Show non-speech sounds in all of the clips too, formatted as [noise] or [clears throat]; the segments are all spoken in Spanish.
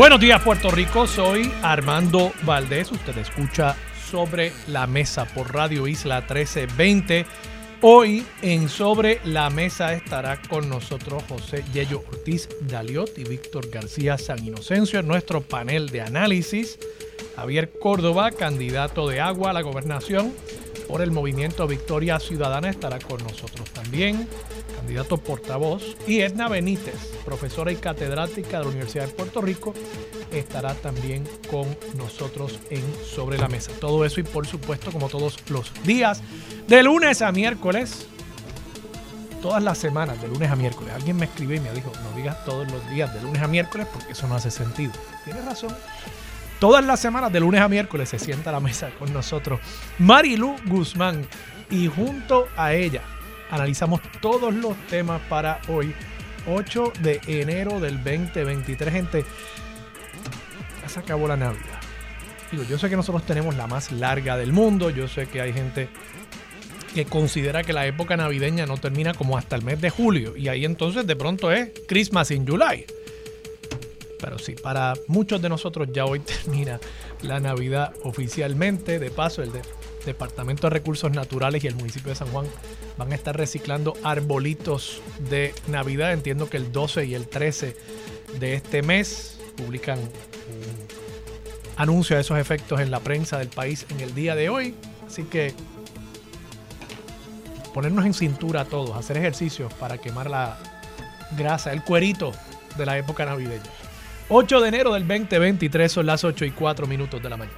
Buenos días Puerto Rico, soy Armando Valdés, usted escucha sobre la mesa por Radio Isla 1320. Hoy en Sobre la Mesa estará con nosotros José Yello Ortiz Daliot y Víctor García San Inocencio en nuestro panel de análisis. Javier Córdoba, candidato de agua a la gobernación por el movimiento Victoria Ciudadana, estará con nosotros también candidato portavoz, y Edna Benítez, profesora y catedrática de la Universidad de Puerto Rico, estará también con nosotros en Sobre la Mesa. Todo eso y por supuesto, como todos los días, de lunes a miércoles, todas las semanas, de lunes a miércoles. Alguien me escribió y me dijo, no digas todos los días de lunes a miércoles porque eso no hace sentido. Tienes razón. Todas las semanas, de lunes a miércoles, se sienta a la mesa con nosotros Marilu Guzmán y junto a ella, analizamos todos los temas para hoy, 8 de enero del 2023. Gente, ya se acabó la Navidad. Digo, yo sé que nosotros tenemos la más larga del mundo, yo sé que hay gente que considera que la época navideña no termina como hasta el mes de julio y ahí entonces de pronto es Christmas in July. Pero sí, para muchos de nosotros ya hoy [laughs] termina la Navidad oficialmente. De paso, el Departamento de Recursos Naturales y el municipio de San Juan van a estar reciclando arbolitos de Navidad. Entiendo que el 12 y el 13 de este mes publican un anuncio de esos efectos en la prensa del país en el día de hoy. Así que ponernos en cintura a todos, hacer ejercicios para quemar la grasa, el cuerito de la época navideña. 8 de enero del 2023 son las 8 y 4 minutos de la mañana.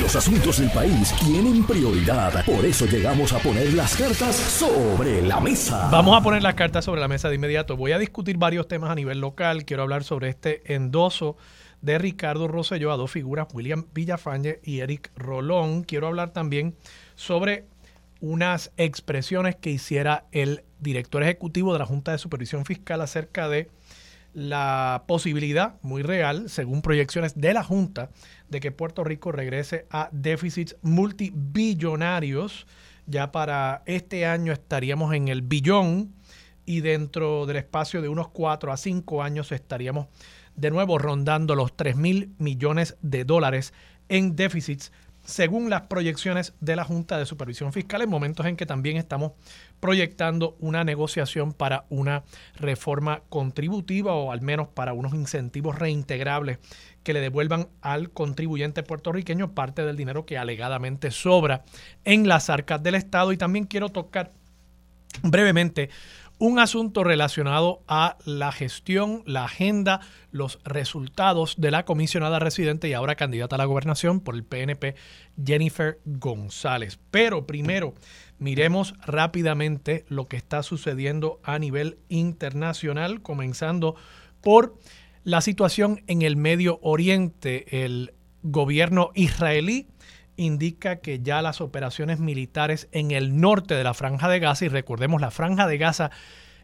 Los asuntos del país tienen prioridad. Por eso llegamos a poner las cartas sobre la mesa. Vamos a poner las cartas sobre la mesa de inmediato. Voy a discutir varios temas a nivel local. Quiero hablar sobre este endoso de Ricardo Rosselló a dos figuras, William Villafañe y Eric Rolón. Quiero hablar también sobre unas expresiones que hiciera el director ejecutivo de la Junta de Supervisión Fiscal acerca de la posibilidad muy real, según proyecciones de la Junta, de que Puerto Rico regrese a déficits multibillonarios. Ya para este año estaríamos en el billón y dentro del espacio de unos 4 a 5 años estaríamos de nuevo rondando los 3 mil millones de dólares en déficits según las proyecciones de la Junta de Supervisión Fiscal, en momentos en que también estamos proyectando una negociación para una reforma contributiva o al menos para unos incentivos reintegrables que le devuelvan al contribuyente puertorriqueño parte del dinero que alegadamente sobra en las arcas del Estado. Y también quiero tocar brevemente un asunto relacionado a la gestión, la agenda, los resultados de la comisionada residente y ahora candidata a la gobernación por el PNP, Jennifer González. Pero primero, miremos rápidamente lo que está sucediendo a nivel internacional, comenzando por la situación en el Medio Oriente. El gobierno israelí indica que ya las operaciones militares en el norte de la franja de Gaza, y recordemos la franja de Gaza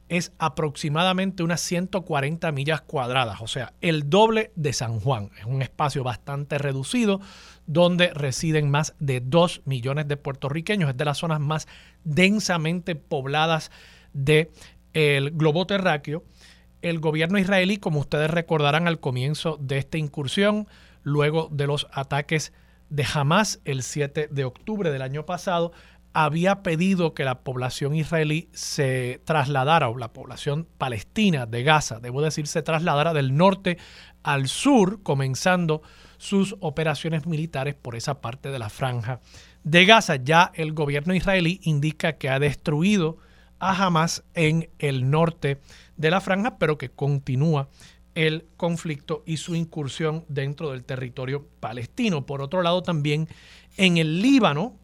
es aproximadamente unas 140 millas cuadradas, o sea, el doble de San Juan. Es un espacio bastante reducido donde residen más de 2 millones de puertorriqueños. Es de las zonas más densamente pobladas del globo terráqueo. El gobierno israelí, como ustedes recordarán al comienzo de esta incursión, luego de los ataques de Hamas el 7 de octubre del año pasado, había pedido que la población israelí se trasladara, o la población palestina de Gaza, debo decir, se trasladara del norte al sur, comenzando sus operaciones militares por esa parte de la franja de Gaza. Ya el gobierno israelí indica que ha destruido a Hamas en el norte de la franja, pero que continúa el conflicto y su incursión dentro del territorio palestino. Por otro lado, también en el Líbano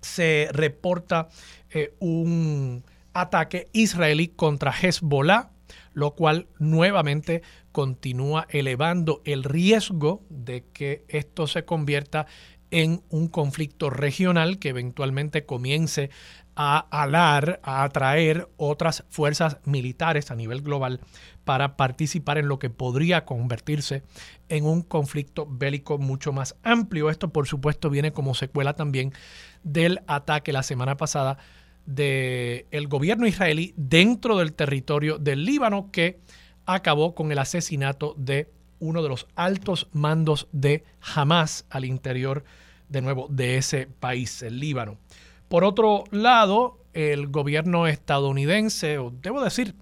se reporta eh, un ataque israelí contra Hezbollah, lo cual nuevamente continúa elevando el riesgo de que esto se convierta en un conflicto regional que eventualmente comience a alar, a atraer otras fuerzas militares a nivel global para participar en lo que podría convertirse en un conflicto bélico mucho más amplio. Esto, por supuesto, viene como secuela también del ataque la semana pasada del gobierno israelí dentro del territorio del Líbano que acabó con el asesinato de uno de los altos mandos de Hamas al interior de nuevo de ese país, el Líbano. Por otro lado, el gobierno estadounidense, o debo decir,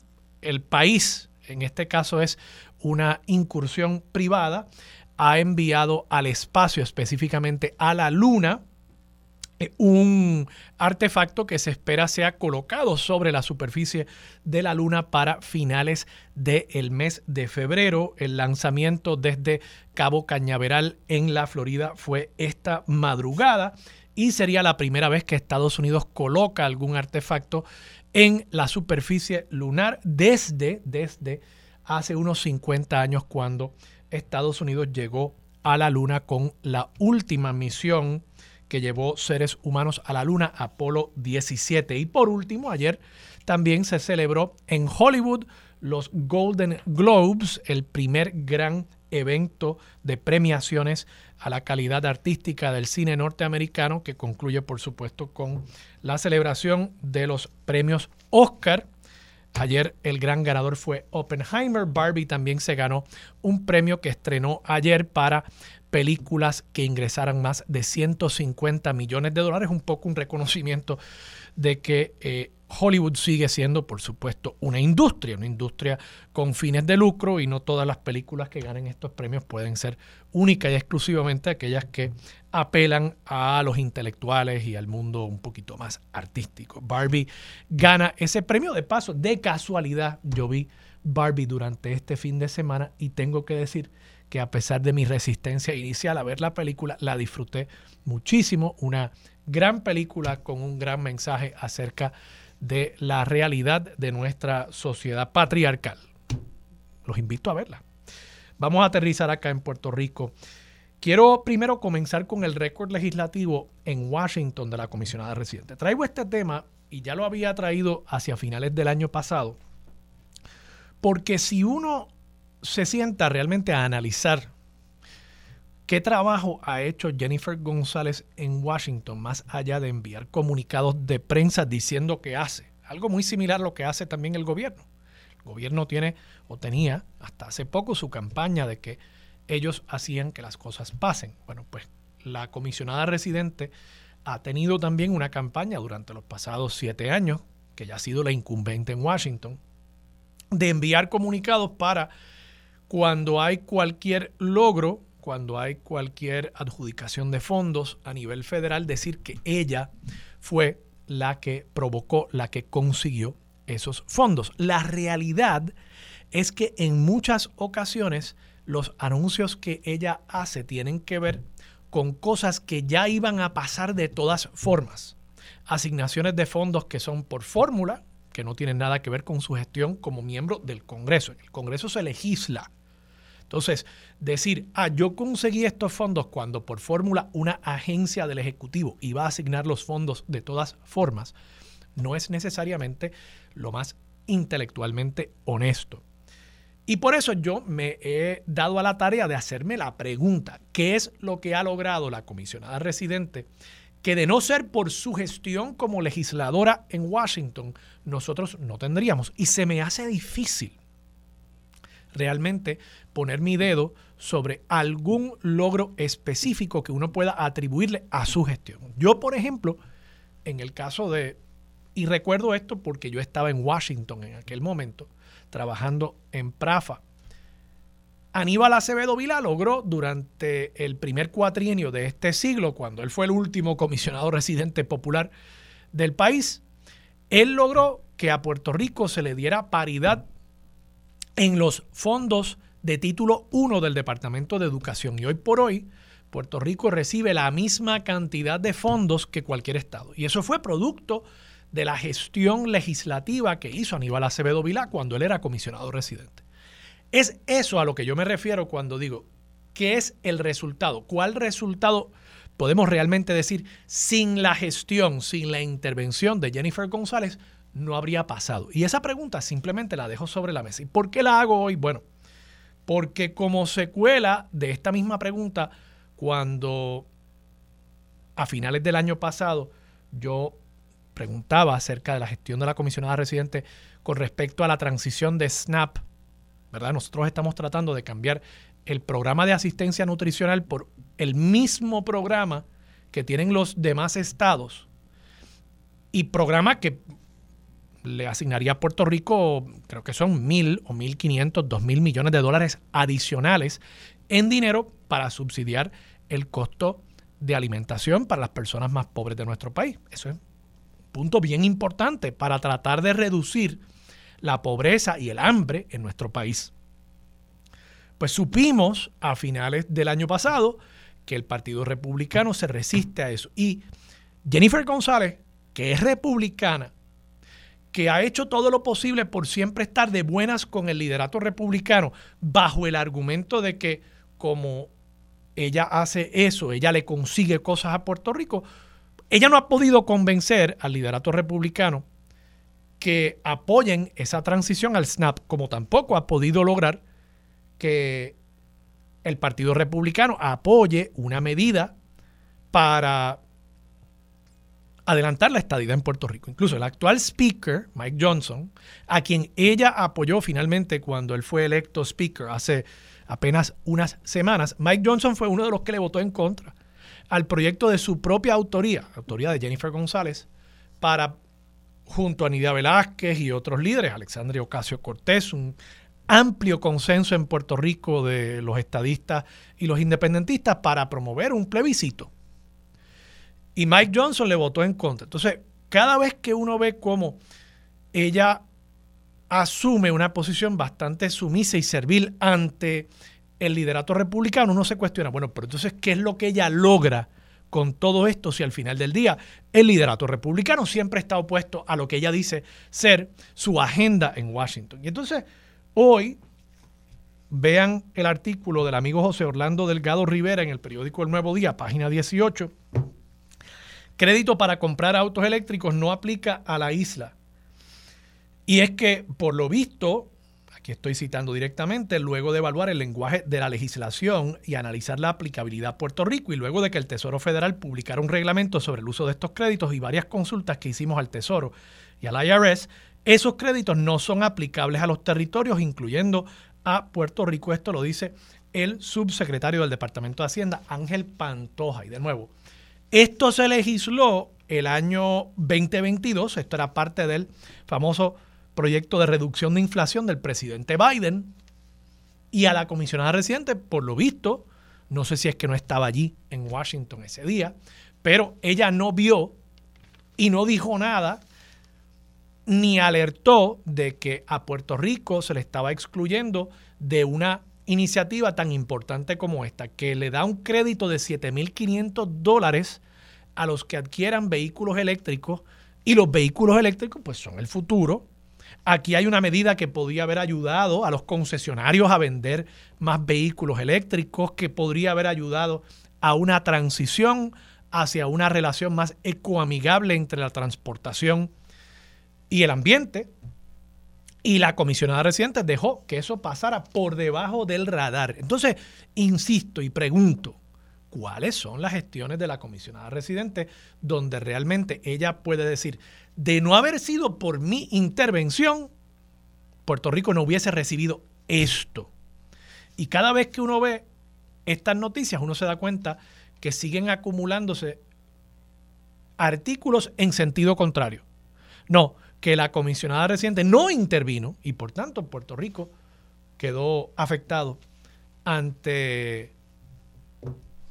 el país, en este caso es una incursión privada, ha enviado al espacio, específicamente a la Luna, eh, un artefacto que se espera sea colocado sobre la superficie de la Luna para finales del mes de febrero. El lanzamiento desde Cabo Cañaveral en la Florida fue esta madrugada y sería la primera vez que Estados Unidos coloca algún artefacto en la superficie lunar desde, desde hace unos 50 años cuando Estados Unidos llegó a la Luna con la última misión que llevó seres humanos a la Luna, Apolo 17. Y por último, ayer también se celebró en Hollywood los Golden Globes, el primer gran evento de premiaciones a la calidad artística del cine norteamericano, que concluye por supuesto con la celebración de los premios Oscar. Ayer el gran ganador fue Oppenheimer. Barbie también se ganó un premio que estrenó ayer para películas que ingresaran más de 150 millones de dólares, un poco un reconocimiento de que eh, Hollywood sigue siendo, por supuesto, una industria, una industria con fines de lucro y no todas las películas que ganen estos premios pueden ser únicas y exclusivamente aquellas que apelan a los intelectuales y al mundo un poquito más artístico. Barbie gana ese premio de paso, de casualidad yo vi Barbie durante este fin de semana y tengo que decir que a pesar de mi resistencia inicial a ver la película, la disfruté muchísimo. Una gran película con un gran mensaje acerca de la realidad de nuestra sociedad patriarcal. Los invito a verla. Vamos a aterrizar acá en Puerto Rico. Quiero primero comenzar con el récord legislativo en Washington de la comisionada residente. Traigo este tema y ya lo había traído hacia finales del año pasado, porque si uno se sienta realmente a analizar qué trabajo ha hecho Jennifer González en Washington, más allá de enviar comunicados de prensa diciendo que hace. Algo muy similar a lo que hace también el gobierno. El gobierno tiene o tenía hasta hace poco su campaña de que ellos hacían que las cosas pasen. Bueno, pues la comisionada residente ha tenido también una campaña durante los pasados siete años, que ya ha sido la incumbente en Washington, de enviar comunicados para cuando hay cualquier logro, cuando hay cualquier adjudicación de fondos a nivel federal, decir que ella fue la que provocó, la que consiguió esos fondos. La realidad es que en muchas ocasiones los anuncios que ella hace tienen que ver con cosas que ya iban a pasar de todas formas. Asignaciones de fondos que son por fórmula, que no tienen nada que ver con su gestión como miembro del Congreso. El Congreso se legisla entonces, decir, ah, yo conseguí estos fondos cuando por fórmula una agencia del Ejecutivo iba a asignar los fondos de todas formas, no es necesariamente lo más intelectualmente honesto. Y por eso yo me he dado a la tarea de hacerme la pregunta, ¿qué es lo que ha logrado la comisionada residente? Que de no ser por su gestión como legisladora en Washington, nosotros no tendríamos. Y se me hace difícil realmente poner mi dedo sobre algún logro específico que uno pueda atribuirle a su gestión. Yo, por ejemplo, en el caso de, y recuerdo esto porque yo estaba en Washington en aquel momento, trabajando en Prafa, Aníbal Acevedo Vila logró durante el primer cuatrienio de este siglo, cuando él fue el último comisionado residente popular del país, él logró que a Puerto Rico se le diera paridad en los fondos de título 1 del Departamento de Educación. Y hoy por hoy, Puerto Rico recibe la misma cantidad de fondos que cualquier estado. Y eso fue producto de la gestión legislativa que hizo Aníbal Acevedo Vilá cuando él era comisionado residente. Es eso a lo que yo me refiero cuando digo, ¿qué es el resultado? ¿Cuál resultado podemos realmente decir sin la gestión, sin la intervención de Jennifer González, no habría pasado? Y esa pregunta simplemente la dejo sobre la mesa. ¿Y por qué la hago hoy? Bueno, porque como secuela de esta misma pregunta, cuando a finales del año pasado yo preguntaba acerca de la gestión de la comisionada residente con respecto a la transición de SNAP, ¿verdad? Nosotros estamos tratando de cambiar el programa de asistencia nutricional por el mismo programa que tienen los demás estados y programa que le asignaría a Puerto Rico, creo que son mil o mil quinientos, dos mil millones de dólares adicionales en dinero para subsidiar el costo de alimentación para las personas más pobres de nuestro país. Eso es un punto bien importante para tratar de reducir la pobreza y el hambre en nuestro país. Pues supimos a finales del año pasado que el Partido Republicano se resiste a eso. Y Jennifer González, que es republicana, que ha hecho todo lo posible por siempre estar de buenas con el liderato republicano, bajo el argumento de que como ella hace eso, ella le consigue cosas a Puerto Rico, ella no ha podido convencer al liderato republicano que apoyen esa transición al SNAP, como tampoco ha podido lograr que el Partido Republicano apoye una medida para adelantar la estadía en Puerto Rico. Incluso el actual speaker, Mike Johnson, a quien ella apoyó finalmente cuando él fue electo speaker hace apenas unas semanas, Mike Johnson fue uno de los que le votó en contra al proyecto de su propia autoría, autoría de Jennifer González, para, junto a Nidia Velázquez y otros líderes, Alexandria Ocasio Cortés, un amplio consenso en Puerto Rico de los estadistas y los independentistas para promover un plebiscito. Y Mike Johnson le votó en contra. Entonces, cada vez que uno ve cómo ella asume una posición bastante sumisa y servil ante el liderato republicano, uno se cuestiona, bueno, pero entonces, ¿qué es lo que ella logra con todo esto si al final del día el liderato republicano siempre está opuesto a lo que ella dice ser su agenda en Washington? Y entonces, Hoy, vean el artículo del amigo José Orlando Delgado Rivera en el periódico El Nuevo Día, página 18. Crédito para comprar autos eléctricos no aplica a la isla. Y es que, por lo visto, aquí estoy citando directamente, luego de evaluar el lenguaje de la legislación y analizar la aplicabilidad a Puerto Rico y luego de que el Tesoro Federal publicara un reglamento sobre el uso de estos créditos y varias consultas que hicimos al Tesoro y al IRS, esos créditos no son aplicables a los territorios, incluyendo a Puerto Rico. Esto lo dice el subsecretario del Departamento de Hacienda, Ángel Pantoja. Y de nuevo, esto se legisló el año 2022, esto era parte del famoso proyecto de reducción de inflación del presidente Biden. Y a la comisionada residente, por lo visto, no sé si es que no estaba allí en Washington ese día, pero ella no vio y no dijo nada ni alertó de que a Puerto Rico se le estaba excluyendo de una iniciativa tan importante como esta, que le da un crédito de 7.500 dólares a los que adquieran vehículos eléctricos y los vehículos eléctricos pues son el futuro. Aquí hay una medida que podría haber ayudado a los concesionarios a vender más vehículos eléctricos, que podría haber ayudado a una transición hacia una relación más ecoamigable entre la transportación y el ambiente. Y la comisionada reciente dejó que eso pasara por debajo del radar. Entonces, insisto y pregunto, ¿cuáles son las gestiones de la comisionada residente donde realmente ella puede decir, de no haber sido por mi intervención, Puerto Rico no hubiese recibido esto? Y cada vez que uno ve estas noticias, uno se da cuenta que siguen acumulándose artículos en sentido contrario. No, que la comisionada reciente no intervino y por tanto Puerto Rico quedó afectado ante,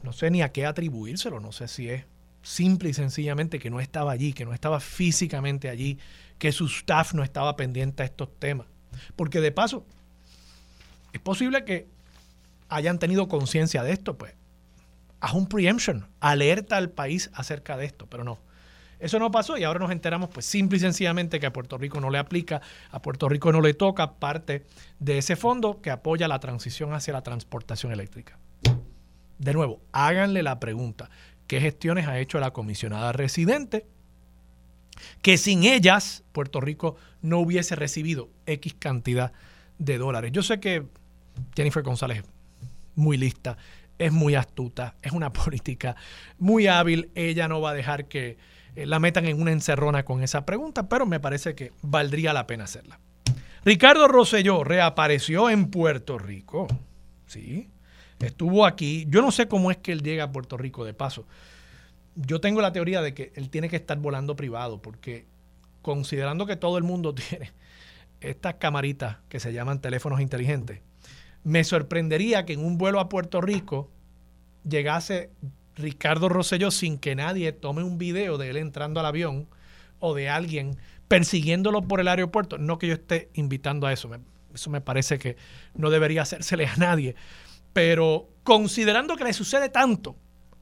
no sé ni a qué atribuírselo, no sé si es simple y sencillamente que no estaba allí, que no estaba físicamente allí, que su staff no estaba pendiente a estos temas. Porque de paso, es posible que hayan tenido conciencia de esto, pues haz un preemption, alerta al país acerca de esto, pero no Eso no pasó y ahora nos enteramos, pues simple y sencillamente, que a Puerto Rico no le aplica, a Puerto Rico no le toca parte de ese fondo que apoya la transición hacia la transportación eléctrica. De nuevo, háganle la pregunta, ¿qué gestiones ha hecho la comisionada residente? Que sin ellas Puerto Rico no hubiese recibido X cantidad de dólares. Yo sé que Jennifer González es muy lista, es muy astuta, es una [laughs] política muy hábil, ella no va a dejar que eh, la metan en una encerrona con esa pregunta, pero me parece que valdría la pena hacerla. Ricardo Rosselló reapareció en Puerto Rico. Sí, estuvo aquí. Yo no sé cómo es que él llega a Puerto Rico de paso. Yo tengo la teoría de que él tiene que estar volando privado, porque considerando que todo el mundo [laughs] tiene estas camaritas que se llaman teléfonos inteligentes, me sorprendería que en un vuelo a Puerto Rico llegase Ricardo Rosselló sin que nadie tome un video de él entrando al avión o de alguien persiguiéndolo por el aeropuerto. No que yo esté invitando a eso, eso me parece que no debería hacérsele a nadie. Pero considerando que le sucede tanto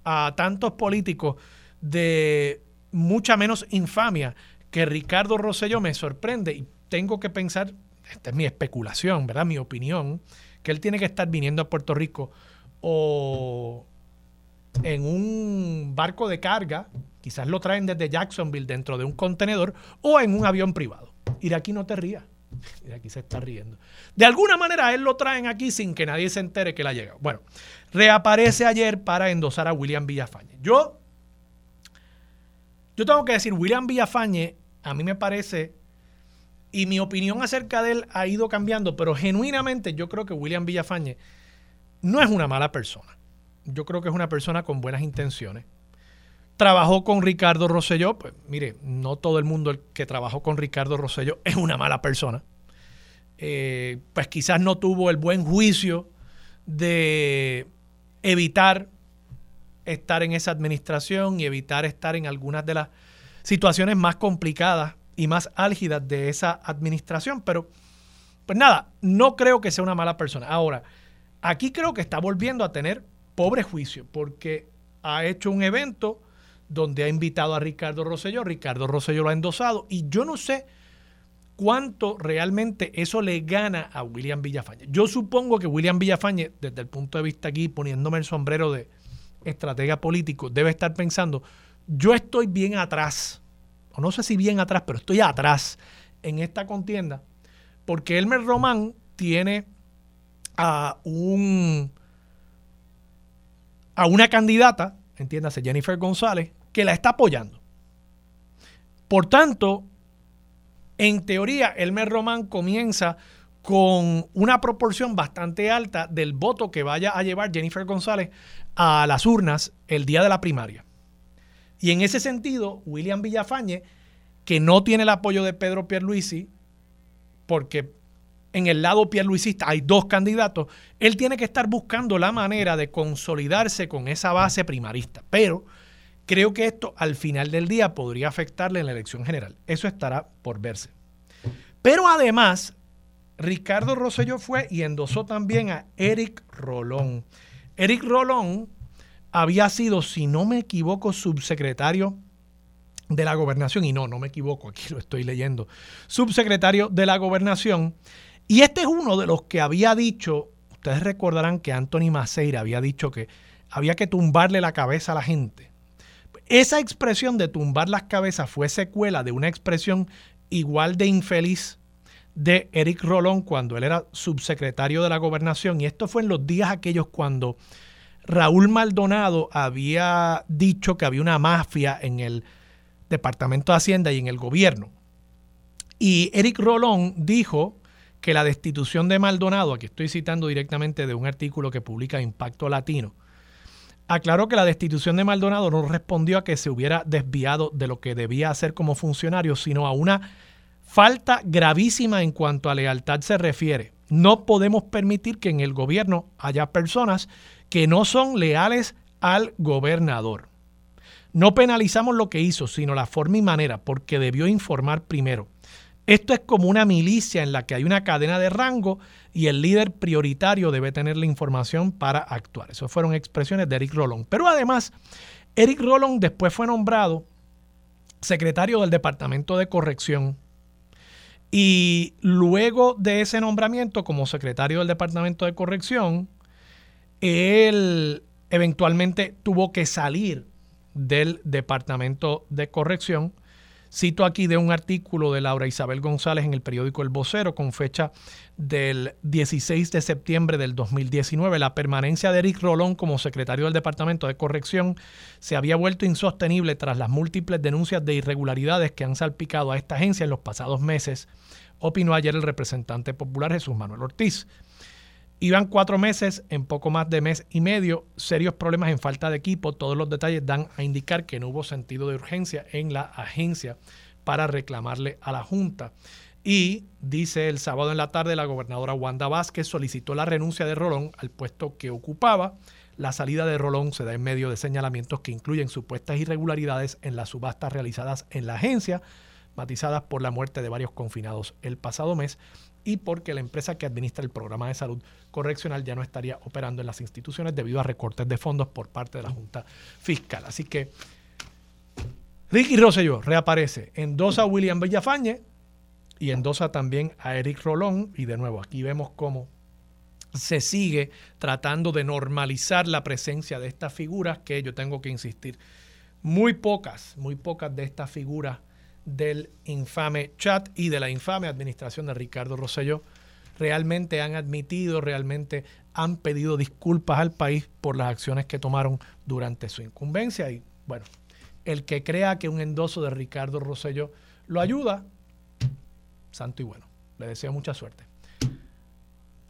a tantos políticos de mucha menos infamia que Ricardo Rosselló me sorprende y tengo que pensar, esta es mi especulación, ¿verdad? Mi opinión, que él tiene que estar viniendo a Puerto Rico o en un barco de carga, quizás lo traen desde Jacksonville dentro de un contenedor o en un avión privado. Y de aquí no te rías. Y de aquí se está riendo. De alguna manera él lo traen aquí sin que nadie se entere que la llega. Bueno, reaparece ayer para endosar a William Villafañe. Yo, yo tengo que decir, William Villafañe a mí me parece, y mi opinión acerca de él ha ido cambiando, pero genuinamente yo creo que William Villafañe no es una mala persona yo creo que es una persona con buenas intenciones. Trabajó con Ricardo Rosselló, pues mire, no todo el mundo que trabajó con Ricardo Rosselló es una mala persona. Eh, pues quizás no tuvo el buen juicio de evitar estar en esa administración y evitar estar en algunas de las situaciones más complicadas y más álgidas de esa administración. Pero, pues nada, no creo que sea una mala persona. Ahora, aquí creo que está volviendo a tener pobre juicio, porque ha hecho un evento donde ha invitado a Ricardo Rosselló, Ricardo Rosselló lo ha endosado, y yo no sé cuánto realmente eso le gana a William Villafañe. Yo supongo que William Villafañe, desde el punto de vista aquí, poniéndome el sombrero de estratega político, debe estar pensando, yo estoy bien atrás, o no sé si bien atrás, pero estoy atrás en esta contienda, porque Elmer Román tiene a un a una candidata, entiéndase, Jennifer González, que la está apoyando. Por tanto, en teoría, Elmer Román comienza con una proporción bastante alta del voto que vaya a llevar Jennifer González a las urnas el día de la primaria. Y en ese sentido, William Villafañe, que no tiene el apoyo de Pedro Pierluisi, porque en el lado pierluisista hay dos candidatos, él tiene que estar buscando la manera de consolidarse con esa base primarista. Pero creo que esto al final del día podría afectarle en la elección general. Eso estará por verse. Pero además, Ricardo Rosselló fue y endosó también a Eric Rolón. Eric Rolón había sido, si no me equivoco, subsecretario de la gobernación, y no, no me equivoco, aquí lo estoy leyendo, subsecretario de la gobernación y este es uno de los que había dicho, ustedes recordarán que Anthony Maceira había dicho que había que tumbarle la cabeza a la gente. Esa expresión de tumbar las cabezas fue secuela de una expresión igual de infeliz de Eric Rolón cuando él era subsecretario de la gobernación. Y esto fue en los días aquellos cuando Raúl Maldonado había dicho que había una mafia en el Departamento de Hacienda y en el gobierno. Y Eric Rolón dijo que la destitución de Maldonado, aquí estoy citando directamente de un artículo que publica Impacto Latino, aclaró que la destitución de Maldonado no respondió a que se hubiera desviado de lo que debía hacer como funcionario, sino a una falta gravísima en cuanto a lealtad se refiere. No podemos permitir que en el gobierno haya personas que no son leales al gobernador. No penalizamos lo que hizo, sino la forma y manera, porque debió informar primero. Esto es como una milicia en la que hay una cadena de rango y el líder prioritario debe tener la información para actuar. Esas fueron expresiones de Eric Rolón. Pero además, Eric Rolón después fue nombrado secretario del Departamento de Corrección. Y luego de ese nombramiento como secretario del Departamento de Corrección, él eventualmente tuvo que salir del Departamento de Corrección Cito aquí de un artículo de Laura Isabel González en el periódico El Vocero con fecha del 16 de septiembre del 2019. La permanencia de Eric Rolón como secretario del Departamento de Corrección se había vuelto insostenible tras las múltiples denuncias de irregularidades que han salpicado a esta agencia en los pasados meses, opinó ayer el representante popular Jesús Manuel Ortiz. Iban cuatro meses, en poco más de mes y medio, serios problemas en falta de equipo. Todos los detalles dan a indicar que no hubo sentido de urgencia en la agencia para reclamarle a la Junta. Y dice el sábado en la tarde la gobernadora Wanda Vázquez solicitó la renuncia de Rolón al puesto que ocupaba. La salida de Rolón se da en medio de señalamientos que incluyen supuestas irregularidades en las subastas realizadas en la agencia, matizadas por la muerte de varios confinados el pasado mes y porque la empresa que administra el programa de salud correccional ya no estaría operando en las instituciones debido a recortes de fondos por parte de la Junta Fiscal. Así que Ricky Rosselló reaparece, endosa a William Villafañe y endosa también a Eric Rolón. Y de nuevo, aquí vemos cómo se sigue tratando de normalizar la presencia de estas figuras que yo tengo que insistir. Muy pocas, muy pocas de estas figuras del infame chat y de la infame administración de Ricardo Rosselló realmente han admitido, realmente han pedido disculpas al país por las acciones que tomaron durante su incumbencia. Y bueno, el que crea que un endoso de Ricardo Rosselló lo ayuda, santo y bueno. Le deseo mucha suerte.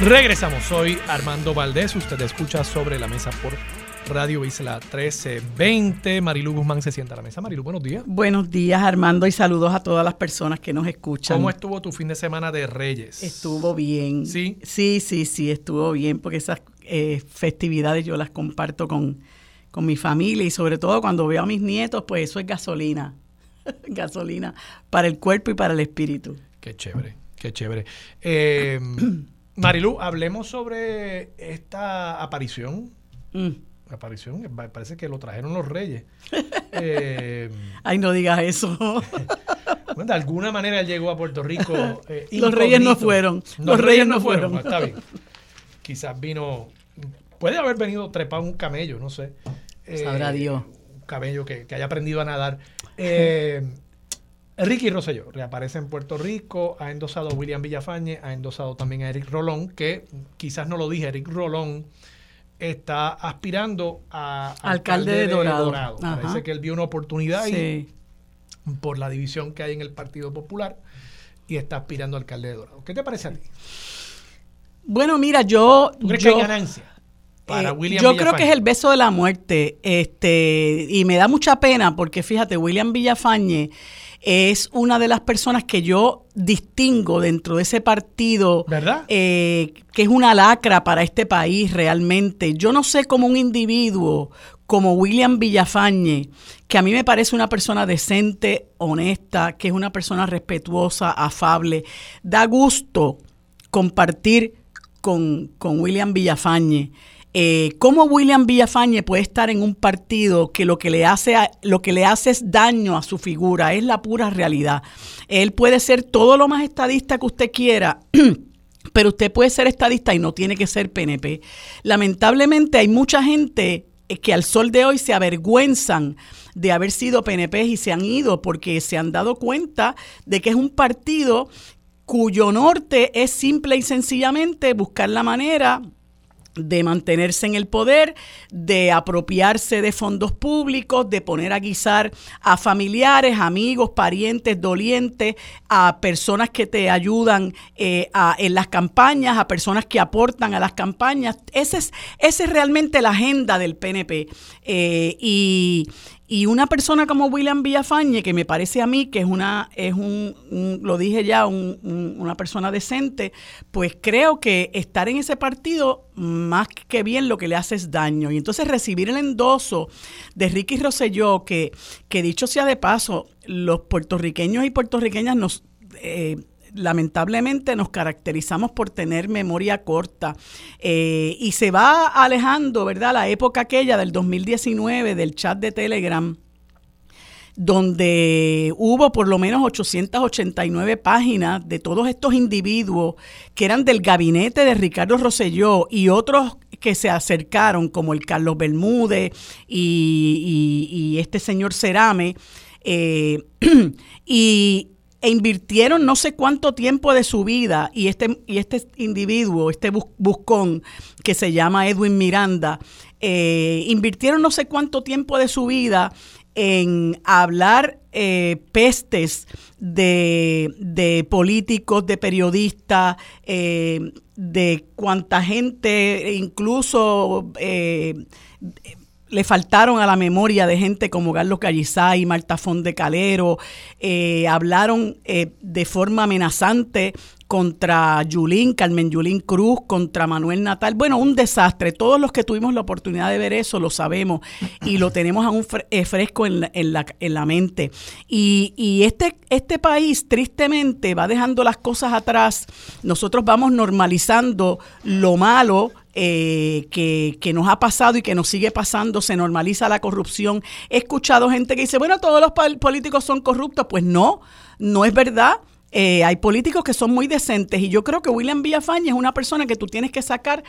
Regresamos, soy Armando Valdés, usted escucha sobre la mesa por Radio Isla 1320. Marilu Guzmán se sienta a la mesa. Marilu, buenos días. Buenos días, Armando, y saludos a todas las personas que nos escuchan. ¿Cómo estuvo tu fin de semana de Reyes? Estuvo bien. ¿Sí? Sí, sí, sí, estuvo bien, porque esas eh, festividades yo las comparto con, con mi familia y sobre todo cuando veo a mis nietos, pues eso es gasolina. [laughs] gasolina para el cuerpo y para el espíritu. Qué chévere, qué chévere. Eh, Marilu, hablemos sobre esta aparición. Mm. Aparición, parece que lo trajeron los reyes. [laughs] Eh, Ay, no digas eso. [laughs] de alguna manera él llegó a Puerto Rico. [laughs] Eh, los reyes no fueron. Los, reyes, no fueron. está bien. Quizás vino. Puede haber venido trepado un camello, no sé. Sabrá eh, Dios. Un camello que, que, haya aprendido a nadar. Eh, Ricky Rosselló reaparece en Puerto Rico, ha endosado a William Villafañe, ha endosado también a Eric Rolón, que quizás no lo dije, Eric Rolón está aspirando a alcalde, de, Dorado. Parece que él vio una oportunidad ahí por la división que hay en el Partido Popular y está aspirando a alcalde de Dorado. ¿Qué te parece a ti? Bueno, mira, yo... ¿Tú crees que hay ganancia? Para eh, William yo creo que es el beso de la muerte, este, y me da mucha pena porque fíjate, William Villafañe es una de las personas que yo distingo dentro de ese partido, ¿verdad? Eh, que es una lacra para este país realmente. Yo no sé cómo un individuo como William Villafañe, que a mí me parece una persona decente, honesta, que es una persona respetuosa, afable, da gusto compartir con, con William Villafañe eh, cómo William Villafañe puede estar en un partido que lo que le hace lo que le hace es daño a su figura, es la pura realidad. Él puede ser todo lo más estadista que usted quiera. [clears throat] Pero usted puede ser estadista y no tiene que ser PNP. Lamentablemente hay mucha gente eh, que al sol de hoy se avergüenzan de haber sido PNP y se han ido porque se han dado cuenta de que es un partido cuyo norte es simple y sencillamente buscar la manera de mantenerse en el poder, de apropiarse de fondos públicos, de poner a guisar a familiares, amigos, parientes, dolientes, a personas que te ayudan eh, en las campañas, a personas que aportan a las campañas. Esa es, es realmente la agenda del PNP. Eh, y, Y una persona como William Villafañe, que me parece a mí que es una, es un, lo dije ya, una persona decente, pues creo que estar en ese partido más que bien lo que le hace es daño. Y entonces recibir el endoso de Ricky Rosselló, que, que dicho sea de paso, los puertorriqueños y puertorriqueñas nos... Eh, lamentablemente nos caracterizamos por tener memoria corta eh, y se va alejando, ¿verdad? La época aquella del 2019 del chat de Telegram donde hubo por lo menos 889 páginas de todos estos individuos que eran del gabinete de Ricardo Rosselló y otros que se acercaron, como el Carlos Bermúdez y, este señor Cerame, eh, [clears throat] y, e invirtieron no sé cuánto tiempo de su vida y este, y este individuo, este buscón que se llama Edwin Miranda, eh, invirtieron no sé cuánto tiempo de su vida en hablar eh, pestes de, políticos, de periodistas, eh, de cuánta gente, incluso le faltaron a la memoria de gente como Carlos Callizay, Marta de Calero, eh, hablaron eh, de forma amenazante contra Yulín, Carmen Yulín Cruz, contra Manuel Natal. Bueno, un desastre. Todos los que tuvimos la oportunidad de ver eso lo sabemos y lo tenemos aún eh, fresco en la, en la, en la mente. Y, y, este, este país tristemente va dejando las cosas atrás. Nosotros vamos normalizando lo malo, eh, que, nos ha pasado y que nos sigue pasando, se normaliza la corrupción. He escuchado gente que dice, bueno, todos los políticos son corruptos. Pues no, no es verdad. Eh, hay políticos que son muy decentes y yo creo que William Villafaña es una persona que tú tienes que sacar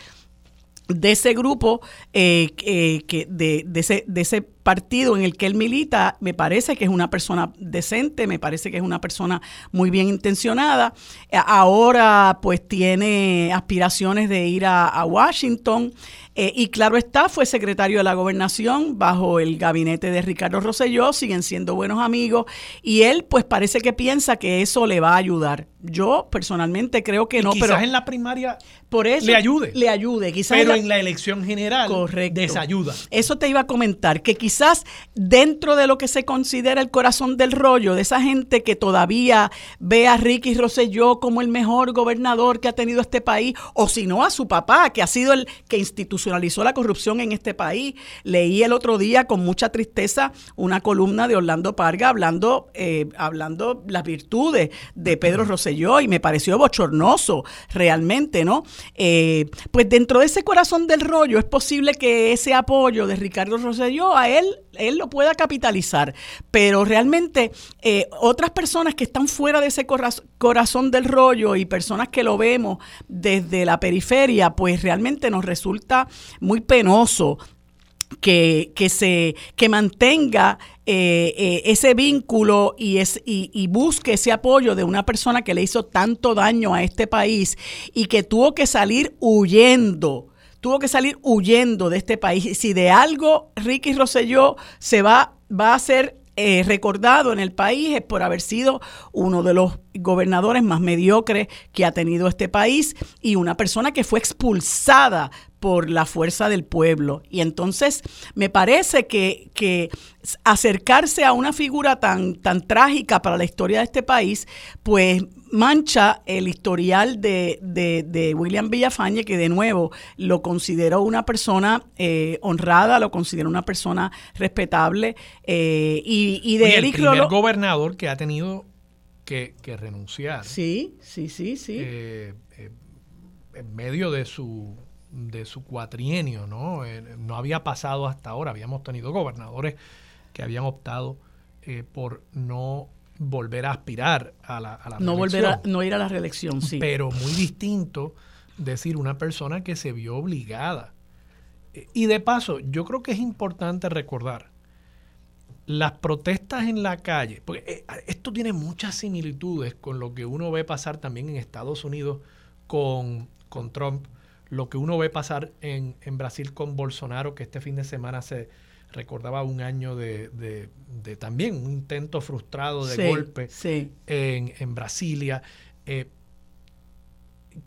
de ese grupo, eh, que de, ese, de ese partido en el que él milita, me parece que es una persona decente, me parece que es una persona muy bien intencionada. Ahora pues tiene aspiraciones de ir a, Washington eh, y claro está, fue secretario de la gobernación bajo el gabinete de Ricardo Rosselló, siguen siendo buenos amigos y él pues parece que piensa que eso le va a ayudar. Yo personalmente creo que no, quizás en la primaria por eso le ayude. Le ayude, quizás pero en la, elección general correcto, desayuda. Eso te iba a comentar que quizás quizás dentro de lo que se considera el corazón del rollo, de esa gente que todavía ve a Ricky Rosselló como el mejor gobernador que ha tenido este país, o si no a su papá, que ha sido el que institucionalizó la corrupción en este país. Leí el otro día con mucha tristeza una columna de Orlando Parga hablando, eh, hablando las virtudes de Pedro Rosselló y me pareció bochornoso realmente, ¿no? Eh, pues dentro de ese corazón del rollo es posible que ese apoyo de Ricardo Rosselló a él él, lo pueda capitalizar, pero realmente eh, otras personas que están fuera de ese corazón del rollo y personas que lo vemos desde la periferia, pues realmente nos resulta muy penoso que, que, se, que mantenga eh, eh, ese vínculo y, es, y, y, busque ese apoyo de una persona que le hizo tanto daño a este país y que tuvo que salir huyendo tuvo que salir huyendo de este país. Si de algo Ricky Rosselló se va, va a ser eh, recordado en el país es por haber sido uno de los gobernadores más mediocres que ha tenido este país y una persona que fue expulsada por la fuerza del pueblo. Y entonces me parece que, que acercarse a una figura tan, tan trágica para la historia de este país, pues mancha el historial de, de, William Villafañe, que de nuevo lo consideró una persona eh, honrada, lo consideró una persona respetable. Eh, y, y, de el primer gobernador que ha tenido que, renunciar. Sí, sí, sí, sí. Eh, en medio de su de su cuatrienio, ¿no? no había pasado hasta ahora, habíamos tenido gobernadores que habían optado por no volver a aspirar a la, a no volver a no ir a la reelección sí pero muy distinto decir una persona que se vio obligada eh, y de paso yo creo que es importante recordar las protestas en la calle porque eh, esto tiene muchas similitudes con lo que uno ve pasar también en Estados Unidos con, con Trump lo que uno ve pasar en, en Brasil con Bolsonaro que este fin de semana se recordaba un año de, de, también un intento frustrado de golpe En, en, Brasilia. Eh,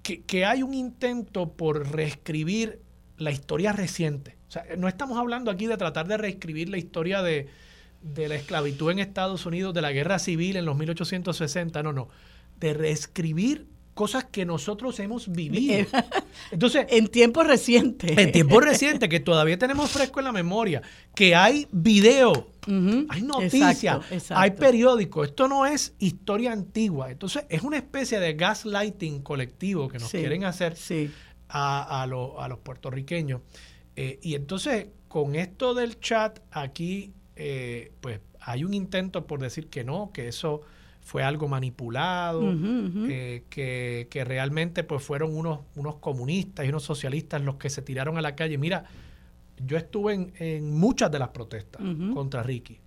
que, que, hay un intento por reescribir la historia reciente. O sea, no estamos hablando aquí de tratar de reescribir la historia de, de la esclavitud en Estados Unidos, de la guerra civil en los 1860, no, no, de reescribir cosas que nosotros hemos vivido. Eh, [laughs] Entonces, en tiempos recientes. En tiempos [laughs] recientes, que todavía tenemos fresco en la memoria, que hay video, hay noticias, hay periódicos. Esto no es historia antigua. Entonces, es una especie de gaslighting colectivo que nos quieren hacer a, los puertorriqueños. Eh, y entonces, con esto del chat, aquí, eh, pues hay un intento por decir que no, que eso fue algo manipulado, eh, que, realmente pues fueron unos, unos comunistas y unos socialistas los que se tiraron a la calle. Mira, yo estuve en, muchas de las protestas contra Ricky.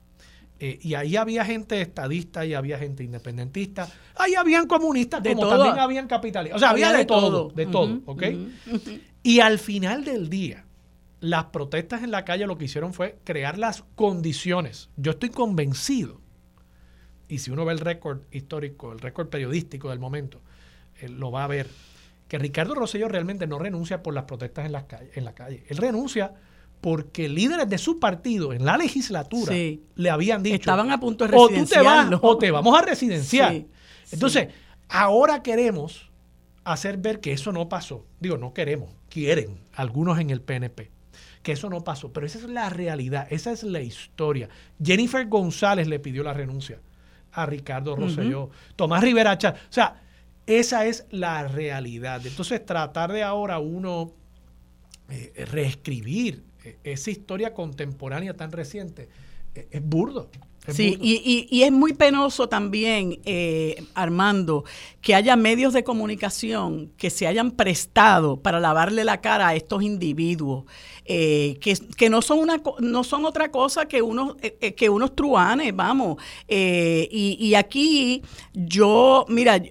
Eh, y ahí había gente estadista y había gente independentista. Ahí habían comunistas de como también habían capitalistas. O sea, había, de, todo, de todo, ¿ok? Y al final del día, las protestas en la calle lo que hicieron fue crear las condiciones. Yo estoy convencido y si uno ve el récord histórico, el récord periodístico del momento, lo va a ver, que Ricardo Rosselló realmente no renuncia por las protestas en, las en la calle. Él renuncia porque líderes de su partido en la legislatura le habían dicho estaban a punto de o tú te vas o te vamos a residenciar. Entonces, ahora queremos hacer ver que eso no pasó. Digo, no queremos, quieren algunos en el PNP que eso no pasó, pero esa es la realidad, esa es la historia. Jennifer González le pidió la renuncia a Ricardo Rosselló, Tomás Rivera O sea, esa es la realidad. Entonces, tratar de ahora uno eh, reescribir eh, esa historia contemporánea tan reciente eh, es burdo. sí, y, y, es muy penoso también, Armando, que haya medios de comunicación que se hayan prestado para lavarle la cara a estos individuos. Eh, que, no son una no son otra cosa que unos eh, eh, que unos truanes, vamos. y, y, aquí yo, mira,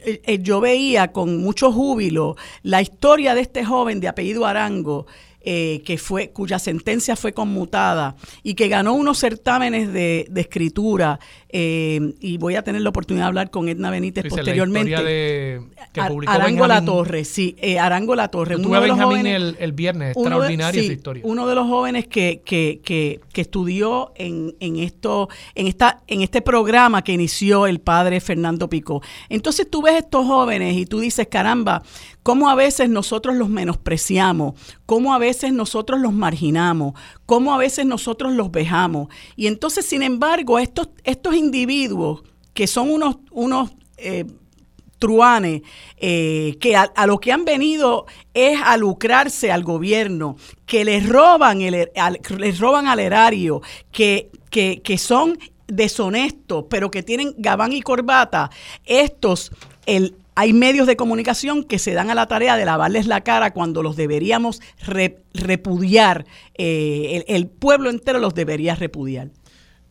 yo veía con mucho júbilo la historia de este joven de apellido Arango que fue, cuya sentencia fue conmutada y que ganó unos certámenes de, escritura. Eh, y voy a tener la oportunidad de hablar con Edna Benítez posteriormente. Arango La Torre, sí, eh, Arango La Torre. Uno de Benjamín el, viernes, extraordinaria esa historia. Uno de los jóvenes que, que, que, que estudió en, en, esto, en, esta, en este programa que inició el padre Fernando Pico. Entonces tú ves estos jóvenes y tú dices, caramba, cómo a veces nosotros los menospreciamos, cómo a veces nosotros los marginamos, cómo a veces nosotros los vejamos. Y entonces, sin embargo, estos, estos individuos que son unos, unos eh, truanes, eh, que a, lo que han venido es a lucrarse al gobierno, que les roban, el, les roban al erario, que, que, que son deshonestos, pero que tienen gabán y corbata, estos, el, hay medios de comunicación que se dan a la tarea de lavarles la cara cuando los deberíamos repudiar, eh, el, pueblo entero los debería repudiar.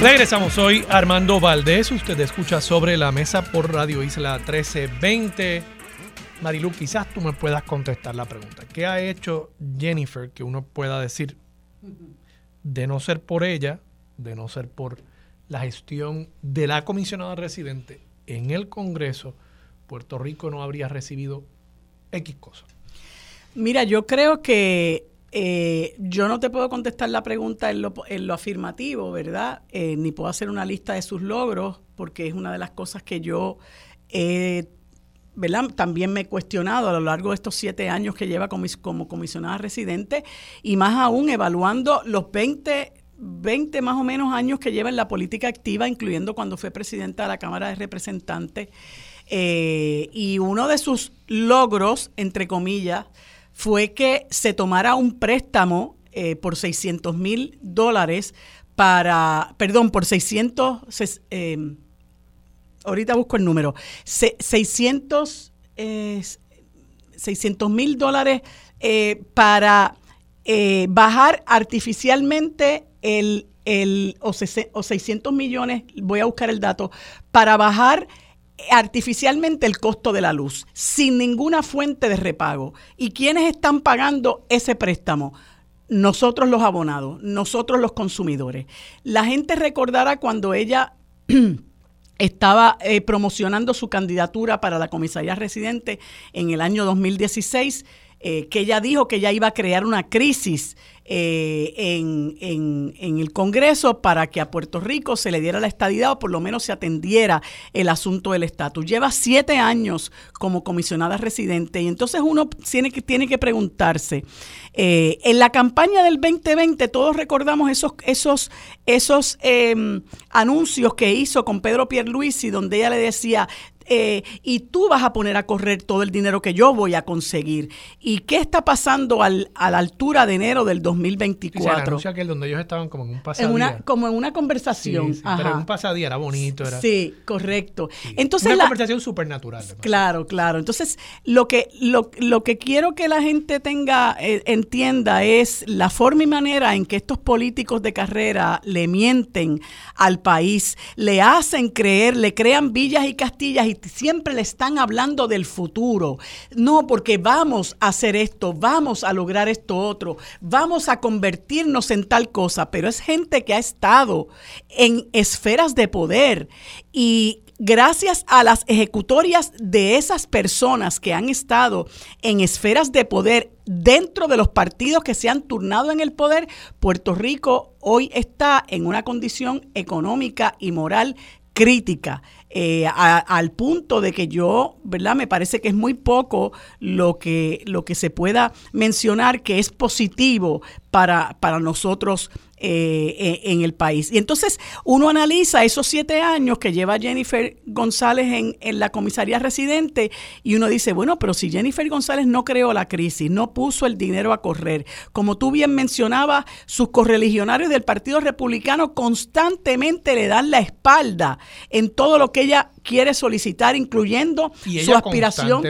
Regresamos hoy, Armando Valdés. Usted escucha Sobre la Mesa por Radio Isla 1320. Marilu, quizás tú me puedas contestar la pregunta. ¿Qué ha hecho Jennifer que uno pueda decir, de no ser por ella, de no ser por la gestión de la comisionada residente en el Congreso, Puerto Rico no habría recibido X cosas. Mira, yo creo que eh, yo no te puedo contestar la pregunta en lo, en lo afirmativo, ¿verdad? Eh, ni puedo hacer una lista de sus logros, porque es una de las cosas que yo ¿verdad? También me he cuestionado a lo largo de estos siete años que lleva como comisionada residente y más aún evaluando los 20 20 más o menos años que lleva en la política activa, incluyendo cuando fue presidenta de la Cámara de Representantes. Eh, y uno de sus logros, entre comillas, fue que se tomara un préstamo eh, por 600 mil dólares para, perdón, por 600, eh, ahorita busco el número, 600 mil dólares para eh, bajar artificialmente el, el o, 600 millones, voy a buscar el dato, para bajar artificialmente el costo de la luz, sin ninguna fuente de repago. ¿Y quiénes están pagando ese préstamo? Nosotros los abonados, nosotros los consumidores. La gente recordará cuando ella [clears throat] estaba eh, promocionando su candidatura para la comisaría residente en el año 2016, eh, que ella dijo que ella iba a crear una crisis eh, en, en, el Congreso para que a Puerto Rico se le diera la estadidad o por lo menos se atendiera el asunto del estatus. Lleva siete años como comisionada residente y entonces uno tiene que, tiene que preguntarse, eh, en la campaña del 2020 todos recordamos esos, esos, esos em, anuncios que hizo con Pedro Pierluisi donde ella le decía, eh, y tú vas a poner a correr todo el dinero que yo voy a conseguir. ¿Y qué está pasando al, a la altura de enero del 2024? Sí, aquel donde ellos estaban como en un pasadía. una, como en una conversación. Pero en un pasadía era bonito. Era, sí, correcto. Entonces, una conversación supernatural. Claro, claro. Entonces, lo que, lo, lo que quiero que la gente tenga, eh, entienda es la forma y manera en que estos políticos de carrera le mienten al país, le hacen creer, le crean villas y castillas y siempre le están hablando del futuro. No, porque vamos a hacer esto, vamos a lograr esto otro, vamos a convertirnos en tal cosa, pero es gente que ha estado en esferas de poder y gracias a las ejecutorias de esas personas que han estado en esferas de poder dentro de los partidos que se han turnado en el poder, Puerto Rico hoy está en una condición económica y moral crítica. Eh, al punto de que yo, ¿verdad? Me parece que es muy poco lo que, lo que se pueda mencionar que es positivo para, para nosotros eh, en el país. Y entonces uno analiza esos siete años que lleva Jennifer González en, en, la comisaría residente y uno dice, bueno, pero si Jennifer González no creó la crisis, no puso el dinero a correr, como tú bien mencionabas, sus correligionarios del Partido Republicano constantemente le dan la espalda en todo lo que ella quiere solicitar, incluyendo su aspiración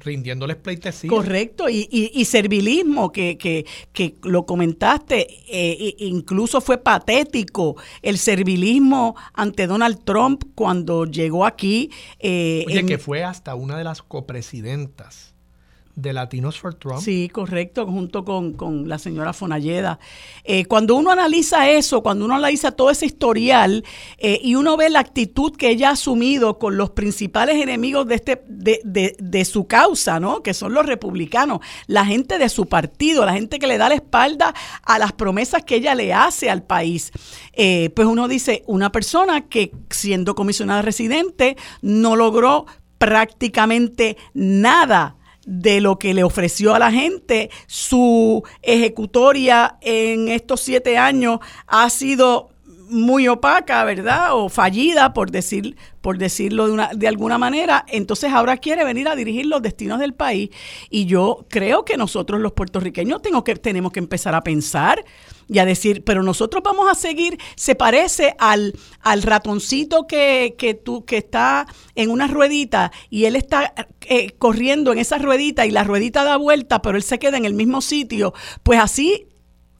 rindiéndoles pleitesía. Correcto, y, y, servilismo, que, que, que, lo comentaste, eh, incluso fue patético el servilismo ante Donald Trump cuando llegó aquí. Eh, Oye, que fue hasta una de las copresidentas de Latinos for Trump. Sí, correcto, junto con, la señora Fonalleda. Eh, cuando uno analiza eso, cuando uno analiza todo ese historial eh, y uno ve la actitud que ella ha asumido con los principales enemigos de, este, de, de, su causa, ¿no? que son los republicanos, la gente de su partido, la gente que le da la espalda a las promesas que ella le hace al país, eh, pues uno dice, una persona que siendo comisionada residente no logró prácticamente nada de lo que le ofreció a la gente. Su ejecutoria en estos siete años ha sido muy opaca, ¿verdad? O fallida, por, decir, por decirlo de, una, de alguna manera. Entonces ahora quiere venir a dirigir los destinos del país. Y yo creo que nosotros los puertorriqueños tengo que, tenemos que empezar a pensar y a decir, pero nosotros vamos a seguir, se parece al, al ratoncito que, que, tú, que está en una ruedita y él está eh, corriendo en esa ruedita y la ruedita da vuelta, pero él se queda en el mismo sitio. Pues así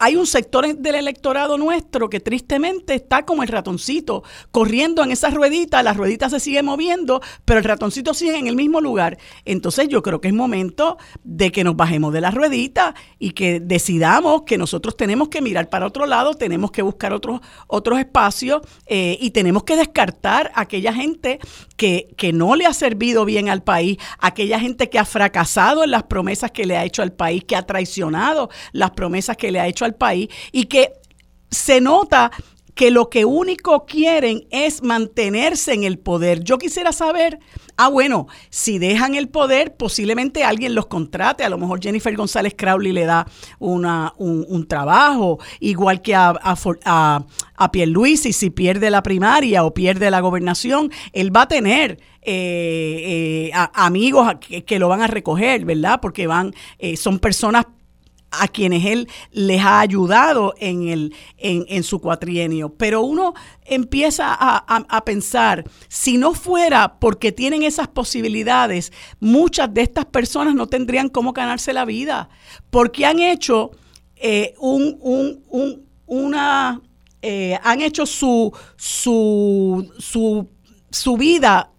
hay un sector del electorado nuestro que tristemente está como el ratoncito, corriendo en esa ruedita, la ruedita se sigue moviendo, pero el ratoncito sigue en el mismo lugar. Entonces yo creo que es momento de que nos bajemos de la ruedita y que decidamos que nosotros tenemos que mirar para otro lado, tenemos que buscar otros, otros espacios eh, y tenemos que descartar a aquella gente que, que no le ha servido bien al país, aquella gente que ha fracasado en las promesas que le ha hecho al país, que ha traicionado las promesas que le ha hecho al país y que se nota que lo que único quieren es mantenerse en el poder. Yo quisiera saber, ah, bueno, si dejan el poder, posiblemente alguien los contrate, a lo mejor Jennifer González Crowley le da una, un, trabajo, igual que a, a, a, a si pierde la primaria o pierde la gobernación, él va a tener eh, eh, amigos que, lo van a recoger, ¿verdad? Porque van, eh, son personas a quienes él les ha ayudado en, el, en, su cuatrienio. Pero uno empieza a, pensar, si no fuera porque tienen esas posibilidades, muchas de estas personas no tendrían cómo ganarse la vida, porque han hecho eh, un, un, una... Eh, han hecho su, su, su, su vida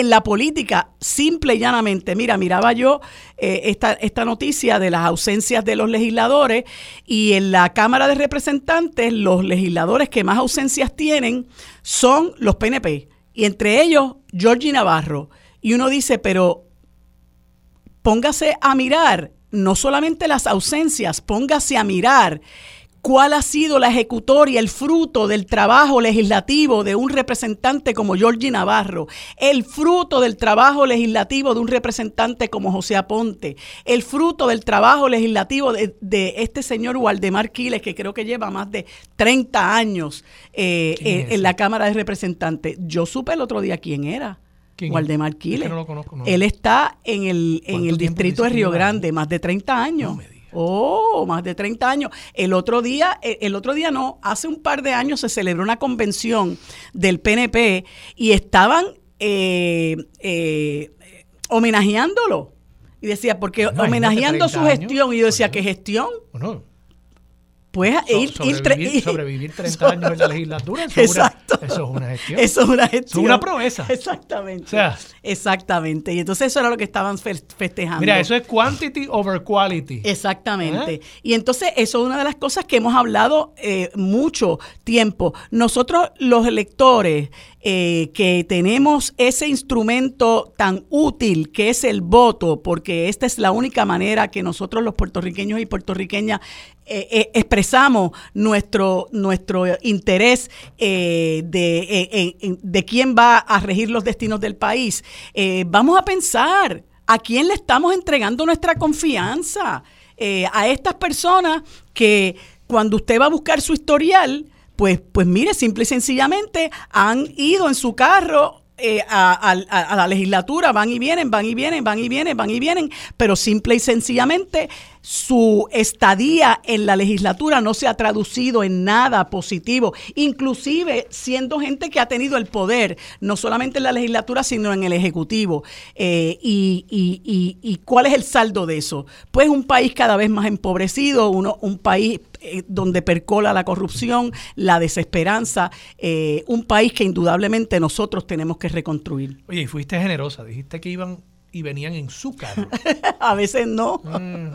en la política, simple y llanamente. Mira, miraba yo eh, esta, esta noticia de las ausencias de los legisladores y en la Cámara de Representantes los legisladores que más ausencias tienen son los PNP y entre ellos Georgie Navarro. Y uno dice, pero póngase a mirar no solamente las ausencias, póngase a mirar cuál ha sido la ejecutoria, el fruto del trabajo legislativo de un representante como Georgie Navarro, el fruto del trabajo legislativo de un representante como José Aponte, el fruto del trabajo legislativo de, este señor Waldemar Quiles, que creo que lleva más de 30 años eh, eh, en la Cámara de Representantes. Yo supe el otro día quién era. Waldemar Quiles. Él está en el, en el distrito de Río Grande, más de 30 años. Oh, más de 30 años. El otro día, eh, el otro día no, hace un par de años se celebró una convención del PNP y estaban eh, eh, homenajeándolo. Y decía, porque homenajeando su gestión, y yo decía, ¿qué gestión? Bueno, pues ir, sobrevivir, [laughs] sobrevivir 30 años en la legislatura, eso, exacto. Es una, eso es una gestión. Eso es una gestión. Es una promesa. Exactamente. O sea, Exactamente. Y entonces eso era lo que estaban festejando. Mira, eso es quantity over quality. Exactamente. ¿Eh? Y entonces eso es una de las cosas que hemos hablado eh, mucho tiempo. Nosotros los electores eh, que tenemos ese instrumento tan útil que es el voto, porque esta es la única manera que nosotros los puertorriqueños y puertorriqueñas expresamos nuestro, nuestro interés de, de quién va a regir los destinos del país. Eh, vamos a pensar a quién le estamos entregando nuestra confianza. Eh, a estas personas que cuando usted va a buscar su historial, pues, pues mire, simple y sencillamente han ido en su carro eh, a, la legislatura, van y vienen, van y vienen, van y vienen, van y vienen, pero simple y sencillamente su estadía en la legislatura no se ha traducido en nada positivo, inclusive siendo gente que ha tenido el poder, no solamente en la legislatura, sino en el Ejecutivo. Eh, y, y, cuál es el saldo de eso? Pues un país cada vez más empobrecido, uno, un país eh, donde percola la corrupción, la desesperanza, eh, un país que indudablemente nosotros tenemos que reconstruir. Oye, y fuiste generosa, dijiste que iban y venían en su carro. [laughs] a veces no. Mm.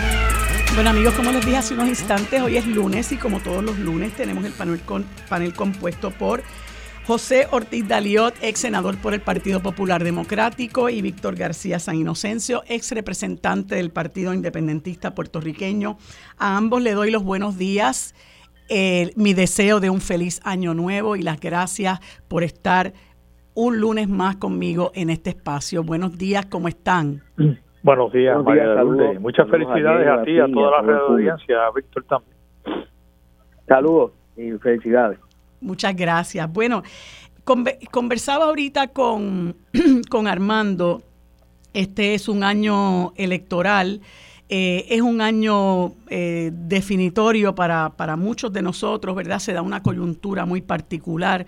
Bueno amigos, como les dije hace unos instantes, hoy es lunes y como todos los lunes tenemos el panel, panel compuesto por José Ortiz Daliot, ex senador por el Partido Popular Democrático, y Víctor García San Inocencio, ex representante del Partido Independentista puertorriqueño. A ambos le doy los buenos días mi deseo de un feliz año nuevo y las gracias por estar un lunes más conmigo en este espacio. Buenos días, ¿cómo están? [clears throat] Buenos días, María saludos, Muchas felicidades a, ti, a toda la red de audiencia, a Víctor también. Saludos y felicidades. Muchas gracias. Bueno, conversaba ahorita con, [clears throat] con Armando. Este es un año electoral eh, es un año eh, definitorio para, para muchos de nosotros, ¿verdad? Se da una coyuntura muy particular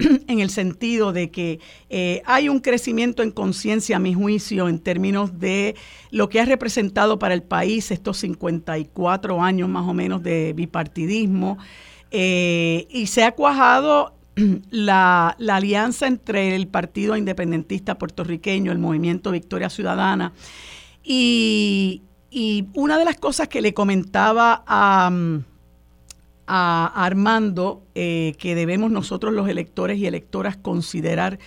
[clears throat] en el sentido de que eh, hay un crecimiento en conciencia, a mi juicio, en términos de lo que ha representado para el país estos 54 años más o menos de bipartidismo, y se ha cuajado [clears throat] la, la, alianza entre el Partido Independentista Puertorriqueño, el Movimiento Victoria Ciudadana, y una de las cosas que le comentaba a, Armando, eh, que debemos nosotros los electores y electoras considerar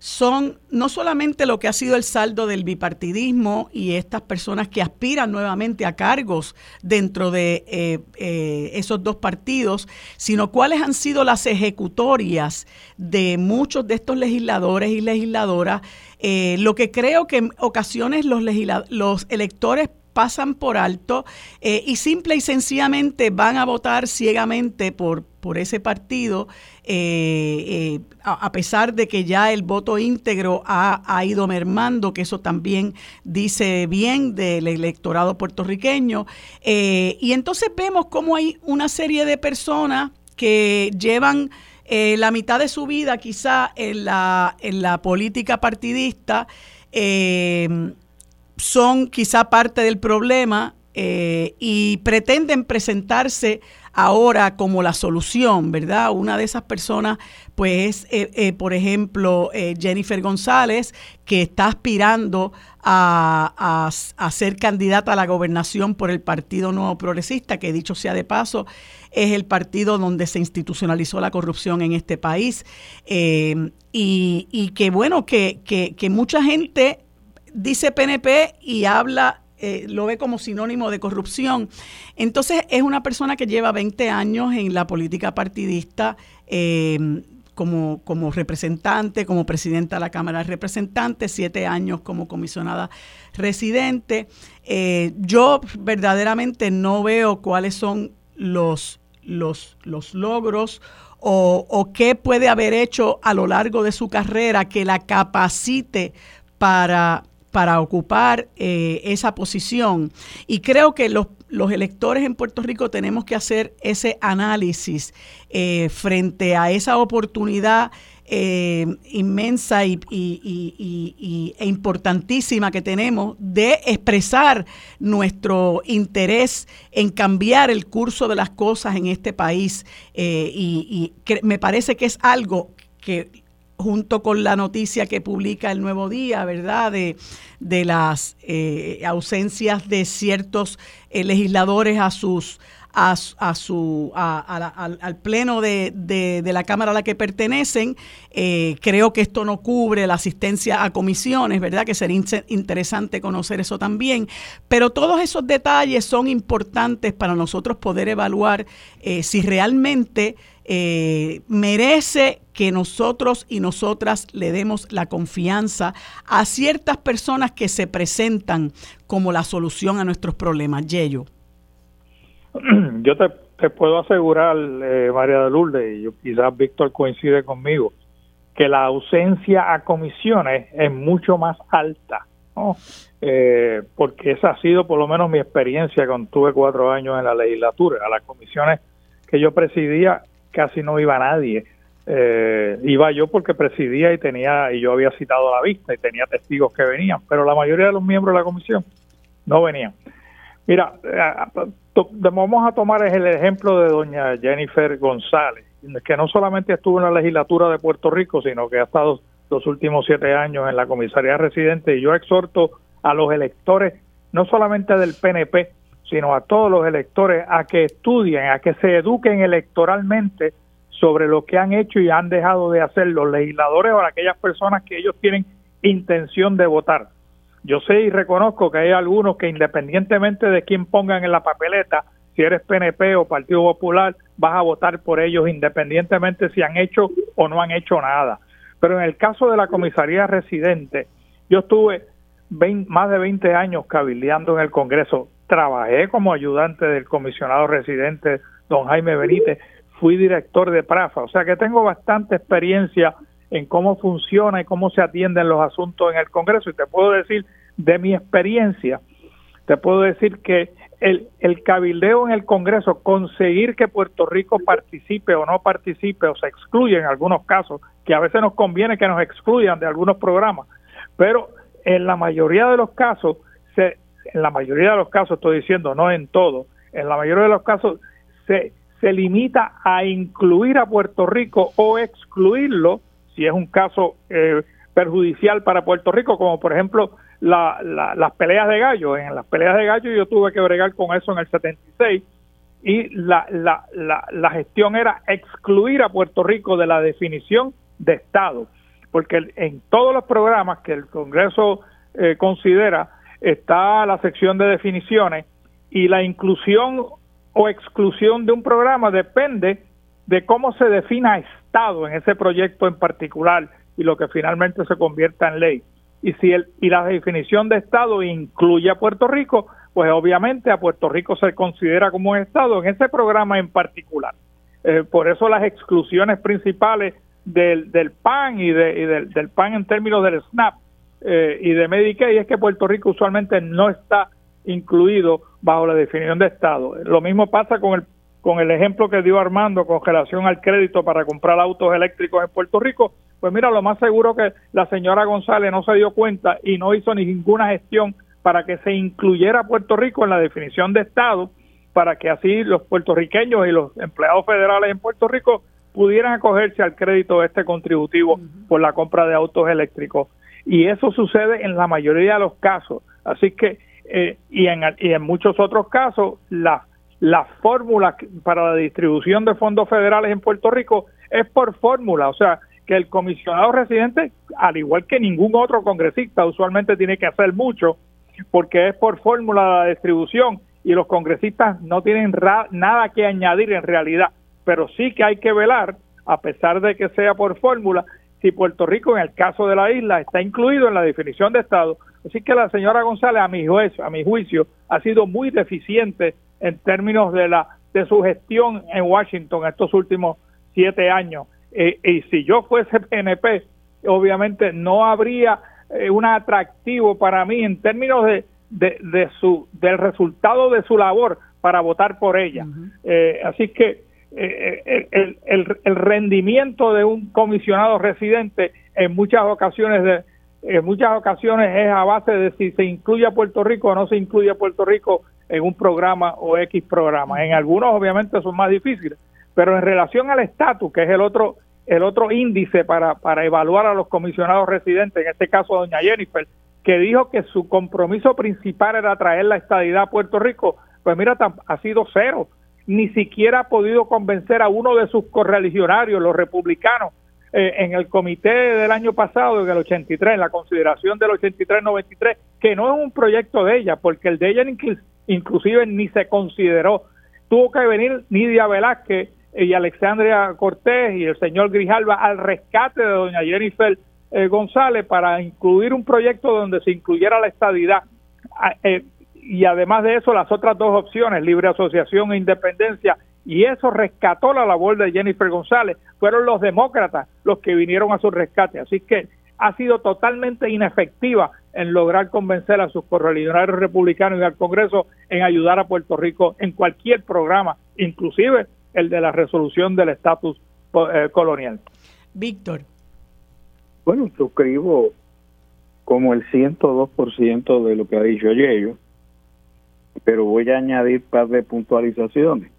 son no solamente lo que ha sido el saldo del bipartidismo y estas personas que aspiran nuevamente a cargos dentro de eh, eh, esos dos partidos, sino cuáles han sido las ejecutorias de muchos de estos legisladores y legisladoras. Lo que creo que en ocasiones los, los electores pasan por alto y simple y sencillamente van a votar ciegamente por, por ese partido eh, eh, a, pesar de que ya el voto íntegro ha, ido mermando, que eso también dice bien del electorado puertorriqueño. Eh, y entonces vemos cómo hay una serie de personas que llevan la mitad de su vida quizá en la, en la política partidista, son quizá parte del problema y pretenden presentarse ahora como la solución, ¿verdad? Una de esas personas, pues, eh, eh, por ejemplo, eh, Jennifer González, que está aspirando a, ser candidata a la gobernación por el Partido Nuevo Progresista, que dicho sea de paso, es el partido donde se institucionalizó la corrupción en este país. y, y, que bueno, que, que, que mucha gente dice PNP y habla eh, lo ve como sinónimo de corrupción. Entonces es una persona que lleva 20 años en la política partidista. Eh, como, como representante, como presidenta de la Cámara de Representantes, siete años como comisionada residente. Eh, yo verdaderamente no veo cuáles son los, los, los logros o, o, qué puede haber hecho a lo largo de su carrera que la capacite para para ocupar eh, esa posición. Y creo que los, los, electores en Puerto Rico tenemos que hacer ese análisis eh, frente a esa oportunidad eh, inmensa y, e importantísima que tenemos de expresar nuestro interés en cambiar el curso de las cosas en este país. y, me parece que es algo que junto con la noticia que publica el Nuevo Día, ¿verdad? De, de las eh, ausencias de ciertos eh, legisladores a sus a, su al, pleno de, de, la Cámara a la que pertenecen. Eh, creo que esto no cubre la asistencia a comisiones, ¿verdad? Que sería interesante conocer eso también. Pero todos esos detalles son importantes para nosotros poder evaluar si realmente eh, merece que nosotros y nosotras le demos la confianza a ciertas personas que se presentan como la solución a nuestros problemas. Yello. [clears throat] Yo te, puedo asegurar, eh, María de Lourdes, y yo, quizás Víctor coincide conmigo, que la ausencia a comisiones es mucho más alta, eh, porque esa ha sido por lo menos mi experiencia cuando tuve cuatro años en la legislatura. A las comisiones que yo presidía casi no iba nadie. Eh, iba yo porque presidía y tenía y yo había citado a la vista y tenía testigos que venían, pero la mayoría de los miembros de la comisión no venían. Mira, eh, vamos a tomar el ejemplo de doña Jennifer González, que no solamente estuvo en la legislatura de Puerto Rico, sino que ha estado los últimos siete años en la comisaría residente y yo exhorto a los electores, no solamente del PNP, sino a todos los electores a que estudien, a que se eduquen electoralmente sobre lo que han hecho y han dejado de hacer los legisladores o aquellas personas que ellos tienen intención de votar. Yo sé y reconozco que hay algunos que independientemente de quién pongan en la papeleta, si eres PNP o Partido Popular, vas a votar por ellos independientemente si han hecho o no han hecho nada. Pero en el caso de la comisaría residente, yo estuve más de 20 años cabildeando en el Congreso trabajé como ayudante del comisionado residente don Jaime Benítez, fui director de PRAFA, o sea que tengo bastante experiencia en cómo funciona y cómo se atienden los asuntos en el Congreso. Y te puedo decir de mi experiencia, te puedo decir que el, el cabildeo en el Congreso, conseguir que Puerto Rico participe o no participe o se excluya en algunos casos, que a veces nos conviene que nos excluyan de algunos programas, pero en la mayoría de los casos se, en la mayoría de los casos, estoy diciendo, no en todo, en la mayoría de los casos se, se limita a incluir a Puerto Rico o excluirlo si es un caso eh, perjudicial para Puerto Rico, como por ejemplo la, las peleas de gallo. En las peleas de gallo yo tuve que bregar con eso en el 76 y la, la, la, la gestión era excluir a Puerto Rico de la definición de Estado porque en todos los programas que el Congreso eh, considera está la sección de definiciones y la inclusión o exclusión de un programa depende de cómo se defina Estado en ese proyecto en particular y lo que finalmente se convierta en ley. Y si el, y la definición de Estado incluye a Puerto Rico, pues obviamente a Puerto Rico se considera como un Estado en ese programa en particular. Eh, por eso las exclusiones principales del, del PAN y, de, del, del, PAN en términos del SNAP eh, y de Medicaid es que Puerto Rico usualmente no está incluido bajo la definición de Estado. Lo mismo pasa con el con el ejemplo que dio Armando con relación al crédito para comprar autos eléctricos en Puerto Rico, pues mira, lo más seguro que la señora González no se dio cuenta y no hizo ninguna gestión para que se incluyera Puerto Rico en la definición de Estado, para que así los puertorriqueños y los empleados federales en Puerto Rico pudieran acogerse al crédito este contributivo por la compra de autos eléctricos. Y eso sucede en la mayoría de los casos. Así que, eh, y, en, y en muchos otros casos, la, la fórmula para la distribución de fondos federales en Puerto Rico es por fórmula. O sea, que el comisionado residente, al igual que ningún otro congresista, usualmente tiene que hacer mucho porque es por fórmula la distribución y los congresistas no tienen nada que añadir en realidad, pero sí que hay que velar, a pesar de que sea por fórmula, si Puerto Rico en el caso de la isla está incluido en la definición de Estado. Así que la señora González, a mi juicio, a mi juicio ha sido muy deficiente en términos de la de su gestión en Washington estos últimos siete años. Eh, y si yo fuese PNP, obviamente no habría eh, un atractivo para mí en términos de, de, su del resultado de su labor para votar por ella. Eh, así que eh, el, el, rendimiento de un comisionado residente en muchas ocasiones en muchas ocasiones es a base de si se incluye a Puerto Rico o no se incluye a Puerto Rico en un programa o X programa. En algunos obviamente son más difíciles, pero en relación al estatus, que es el otro el otro índice para, para evaluar a los comisionados residentes, en este caso doña Jennifer, que dijo que su compromiso principal era traer la estadidad a Puerto Rico, pues mira, ha sido cero. Ni siquiera ha podido convencer a uno de sus correligionarios, los republicanos, eh, en el comité del año pasado, en el 83, en la consideración del 83-93, que no es un proyecto de ella, porque el de ella inclusive ni se consideró. Tuvo que venir Nidia Velázquez y Alexandria Cortés y el señor Grijalva al rescate de doña Jennifer eh, González para incluir un proyecto donde se incluyera la estadidad. Ah, eh, y además de eso, las otras dos opciones, libre asociación e independencia, y eso rescató la labor de Jennifer González. Fueron los demócratas los que vinieron a su rescate. Así que ha sido totalmente inefectiva en lograr convencer a sus correligionarios republicanos y al Congreso en ayudar a Puerto Rico en cualquier programa, inclusive el de la resolución del estatus eh, colonial. Víctor. Bueno, suscribo como el 102% de lo que ha dicho Yello, pero voy a añadir un par de puntualizaciones.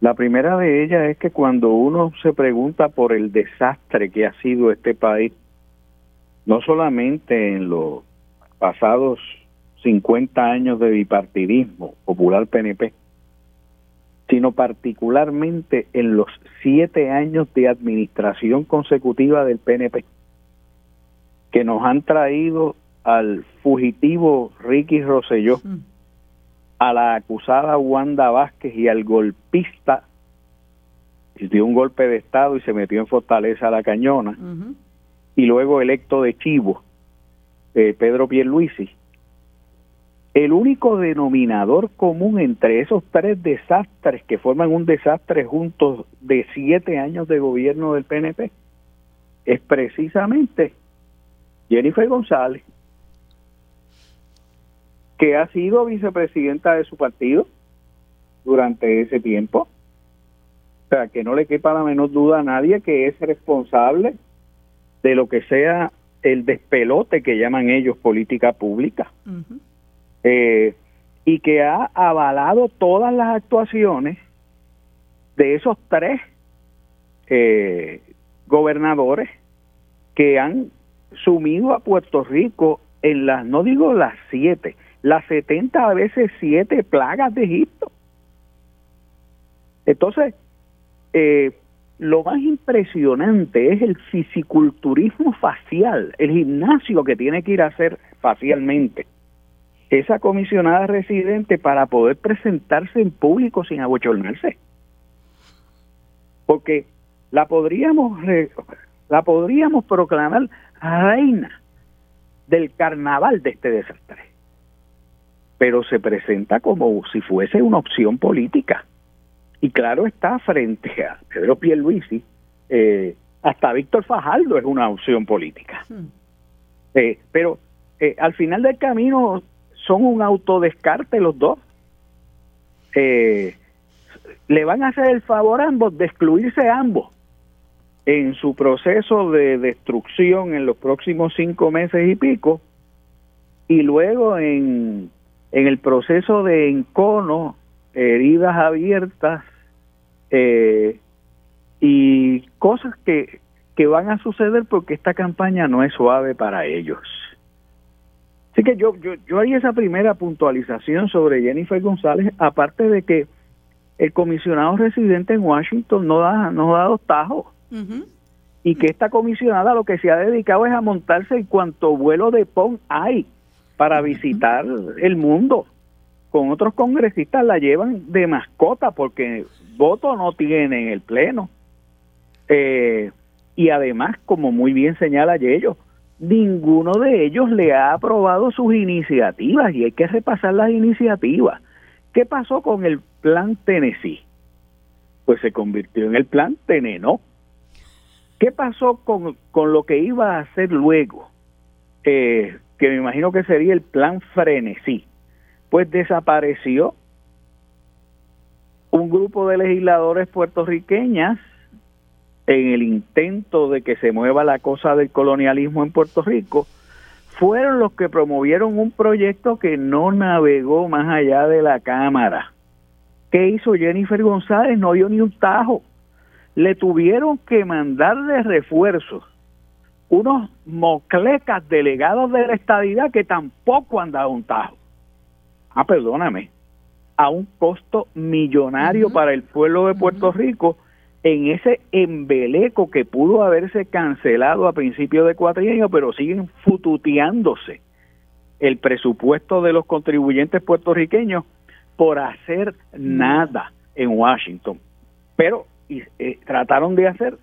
La primera de ellas es que cuando uno se pregunta por el desastre que ha sido este país, no solamente en los pasados 50 años de bipartidismo popular PNP, sino particularmente en los siete años de administración consecutiva del PNP, que nos han traído al fugitivo Ricky Rosselló, mm. A la acusada Wanda Vázquez y al golpista, dio un golpe de Estado y se metió en Fortaleza a la Cañona, y luego electo de Chivo, eh, Pedro Pierluisi, el único denominador común entre esos tres desastres que forman un desastre juntos de siete años de gobierno del PNP es precisamente Jennifer González, que ha sido vicepresidenta de su partido durante ese tiempo. O sea, que no le quepa la menor duda a nadie que es responsable de lo que sea el despelote que llaman ellos política pública eh, y que ha avalado todas las actuaciones de esos tres eh, gobernadores que han sumido a Puerto Rico en las, no digo las siete, las setenta a veces siete plagas de Egipto. Entonces, eh, lo más impresionante es el fisiculturismo facial, el gimnasio que tiene que ir a hacer facialmente esa comisionada residente para poder presentarse en público sin abochornarse. Porque la podríamos la podríamos proclamar reina del carnaval de este desastre. Pero se presenta como si fuese una opción política. Y claro está frente a Pedro Pierluisi, eh, hasta Víctor Fajardo es una opción política. Hmm. Eh, pero eh, al final del camino son un autodescarte los dos. Eh, le van a hacer el favor a ambos de excluirse ambos en su proceso de destrucción en los próximos cinco meses y pico y luego en, en el proceso de encono, heridas abiertas eh, y cosas que, que van a suceder porque esta campaña no es suave para ellos. Así que yo, yo, yo haría esa primera puntualización sobre Jennifer González, aparte de que el comisionado residente en Washington no da, no da dos tajos. Y que esta comisionada lo que se ha dedicado es a montarse en cuanto vuelo de PON hay para visitar el mundo. Con otros congresistas la llevan de mascota porque voto no tiene en el Pleno. Eh, y además, como muy bien señala Yello, ninguno de ellos le ha aprobado sus iniciativas y hay que repasar las iniciativas. ¿Qué pasó con el plan Tennessee? Pues se convirtió en el plan Teneno. ¿Qué pasó con, con lo que iba a hacer luego? Eh, que me imagino que sería el plan Frenesí. Pues desapareció un grupo de legisladores puertorriqueñas en el intento de que se mueva la cosa del colonialismo en Puerto Rico, fueron los que promovieron un proyecto que no navegó más allá de la Cámara. ¿Qué hizo Jennifer González? No dio ni un tajo. Le tuvieron que mandar de refuerzos unos moclecas delegados de la estadidad que tampoco han dado un tajo. Ah, perdóname. A un costo millonario para el pueblo de Puerto Rico en ese embeleco que pudo haberse cancelado a principios de cuatrienio, pero siguen fututeándose el presupuesto de los contribuyentes puertorriqueños por hacer nada en Washington. Pero eh, trataron de hacer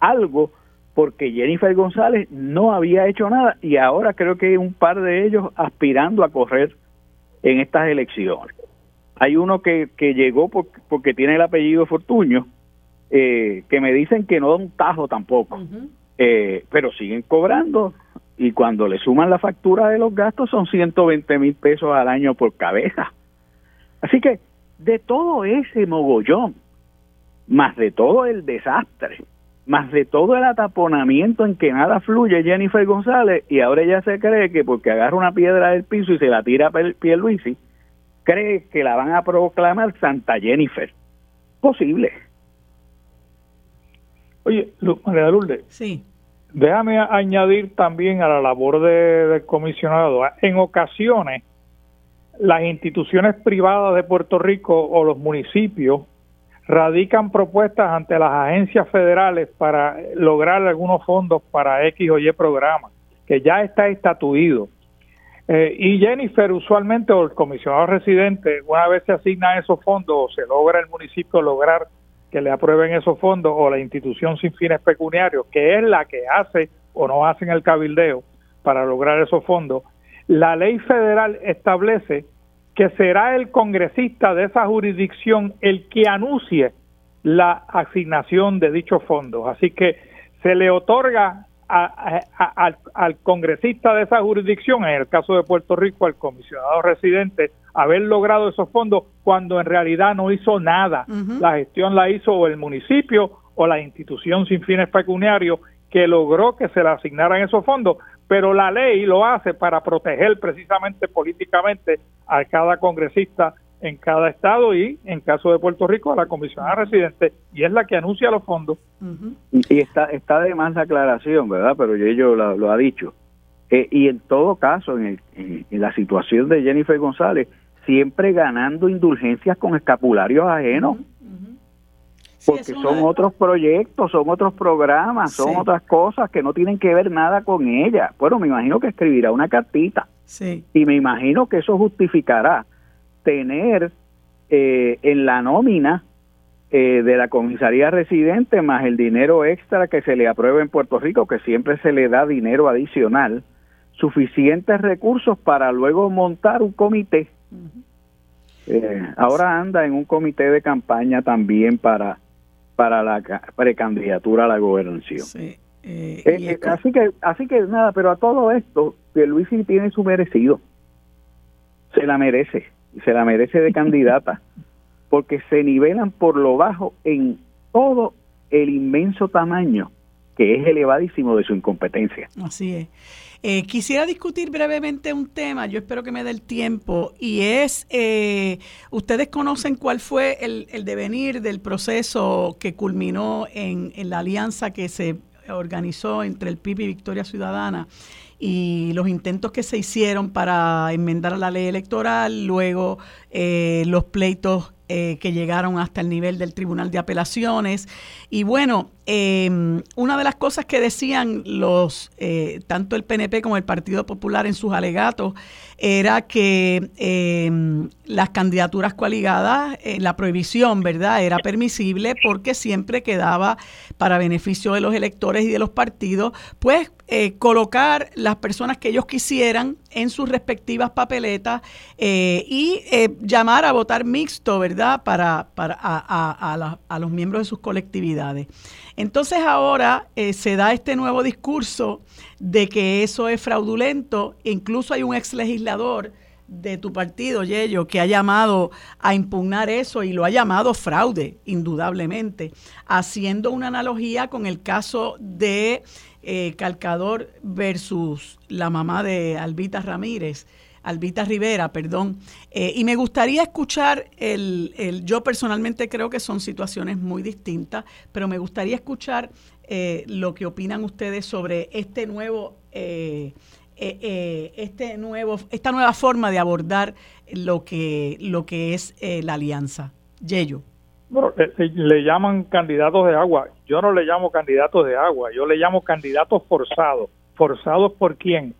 algo porque Jennifer González no había hecho nada y ahora creo que hay un par de ellos aspirando a correr en estas elecciones. Hay uno que, que llegó porque tiene el apellido Fortuño, eh, que me dicen que no da un tajo tampoco, eh, pero siguen cobrando y cuando le suman la factura de los gastos son 120 mil pesos al año por cabeza. Así que de todo ese mogollón, más de todo el desastre, más de todo el ataponamiento en que nada fluye Jennifer González y ahora ella se cree que porque agarra una piedra del piso y se la tira a Pierluisi, cree que la van a proclamar Santa Jennifer. Posible. Oye, María Lourdes. Sí. Déjame añadir también a la labor de, del comisionado. En ocasiones, las instituciones privadas de Puerto Rico o los municipios radican propuestas ante las agencias federales para lograr algunos fondos para X o Y programas, que ya está estatuido. Eh, y Jennifer, usualmente, o el comisionado residente, una vez se asigna esos fondos o se logra el municipio lograr que le aprueben esos fondos o la institución sin fines pecuniarios, que es la que hace o no hace el cabildeo para lograr esos fondos, la ley federal establece que será el congresista de esa jurisdicción el que anuncie la asignación de dichos fondos. Así que se le otorga al, congresista de esa jurisdicción, en el caso de Puerto Rico, al comisionado residente, haber logrado esos fondos cuando en realidad no hizo nada. La gestión la hizo o el municipio o la institución sin fines pecuniarios que logró que se le asignaran esos fondos, pero la ley lo hace para proteger precisamente políticamente a cada congresista en cada estado y en caso de Puerto Rico a la comisionada residente y es la que anuncia los fondos. Y está está de más la aclaración, ¿verdad? Pero yo lo, lo ha dicho. Eh, y en todo caso, en, en, la situación de Jennifer González, siempre ganando indulgencias con escapularios ajenos. Porque son otros proyectos, son otros programas, son otras cosas que no tienen que ver nada con ella. Bueno, me imagino que escribirá una cartita. Sí. Y me imagino que eso justificará tener eh, en la nómina eh, de la comisaría residente más el dinero extra que se le aprueba en Puerto Rico, que siempre se le da dinero adicional, suficientes recursos para luego montar un comité. Eh, ahora anda en un comité de campaña también para para la precandidatura a la gobernación. Sí, eh, eh, así que así que nada, pero a todo esto, que Luis tiene su merecido. Se la merece, y se la merece de candidata, [laughs] porque se nivelan por lo bajo en todo el inmenso tamaño que es elevadísimo de su incompetencia. Así es. Eh, quisiera discutir brevemente un tema, yo espero que me dé el tiempo, y es, eh, ustedes conocen cuál fue el, devenir del proceso que culminó en, en, la alianza que se organizó entre el PIB y Victoria Ciudadana y los intentos que se hicieron para enmendar la ley electoral, luego eh, los pleitos eh, que llegaron hasta el nivel del Tribunal de Apelaciones. Y bueno, em, una de las cosas que decían los eh, tanto el PNP como el Partido Popular en sus alegatos era que em, las candidaturas coaligadas, eh, la prohibición, ¿verdad?, era permisible porque siempre quedaba para beneficio de los electores y de los partidos, pues colocar las personas que ellos quisieran en sus respectivas papeletas y llamar a votar mixto, ¿verdad? Para, para a, a, los miembros de sus colectividades. Entonces ahora eh, se da este nuevo discurso de que eso es fraudulento. Incluso hay un ex legislador de tu partido, Yello, que ha llamado a impugnar eso y lo ha llamado fraude, indudablemente, haciendo una analogía con el caso de eh, Calcador versus la mamá de Albita Ramírez Albita Rivera, perdón. Eh, y me gustaría escuchar el, el, yo personalmente creo que son situaciones muy distintas, pero me gustaría escuchar eh, lo que opinan ustedes sobre este nuevo, eh, este nuevo, esta nueva forma de abordar lo que, lo que es la alianza. Yello. Bueno, le llaman candidatos de agua. Yo no le llamo candidatos de agua, yo le llamo candidatos forzados. ¿Forzados por quién?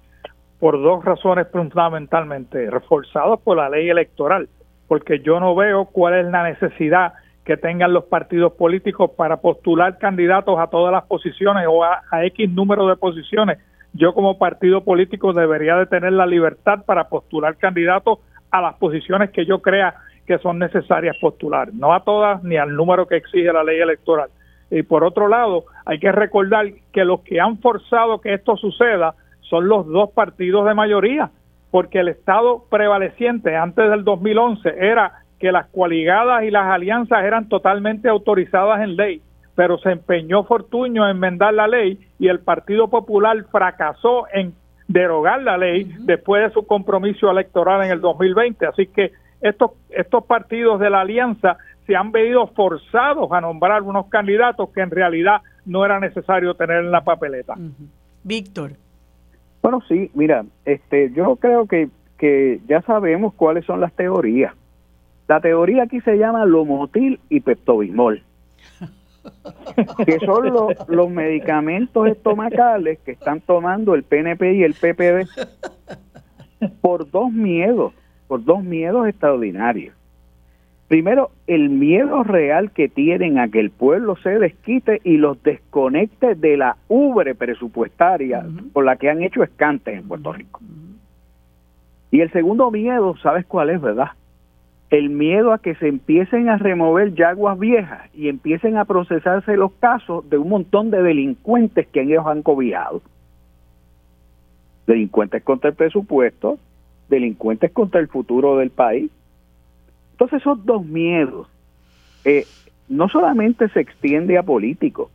por dos razones fundamentalmente, reforzados por la ley electoral, porque yo no veo cuál es la necesidad que tengan los partidos políticos para postular candidatos a todas las posiciones o a, X número de posiciones. Yo como partido político debería de tener la libertad para postular candidatos a las posiciones que yo crea que son necesarias postular, no a todas ni al número que exige la ley electoral. Y por otro lado, hay que recordar que los que han forzado que esto suceda son los dos partidos de mayoría, porque el Estado prevaleciente antes del 2011 era que las coaligadas y las alianzas eran totalmente autorizadas en ley, pero se empeñó Fortuño en enmendar la ley y el Partido Popular fracasó en derogar la ley después de su compromiso electoral en el 2020. Así que estos, estos partidos de la alianza se han venido forzados a nombrar unos candidatos que en realidad no era necesario tener en la papeleta. Víctor. Bueno, sí, mira, este, yo creo que, que ya sabemos cuáles son las teorías. La teoría aquí se llama Lomotil y Peptobismol, [laughs] que son los, los medicamentos estomacales que están tomando el PNP y el PPD por dos miedos, por dos miedos extraordinarios. Primero, el miedo real que tienen a que el pueblo se desquite y los desconecte de la ubre presupuestaria por la que han hecho escantes en Puerto Rico. Y el segundo miedo, ¿sabes cuál es, verdad? El miedo a que se empiecen a remover yaguas viejas y empiecen a procesarse los casos de un montón de delincuentes que ellos han cobijado. Delincuentes contra el presupuesto, delincuentes contra el futuro del país, entonces esos dos miedos eh, no solamente se extiende a políticos,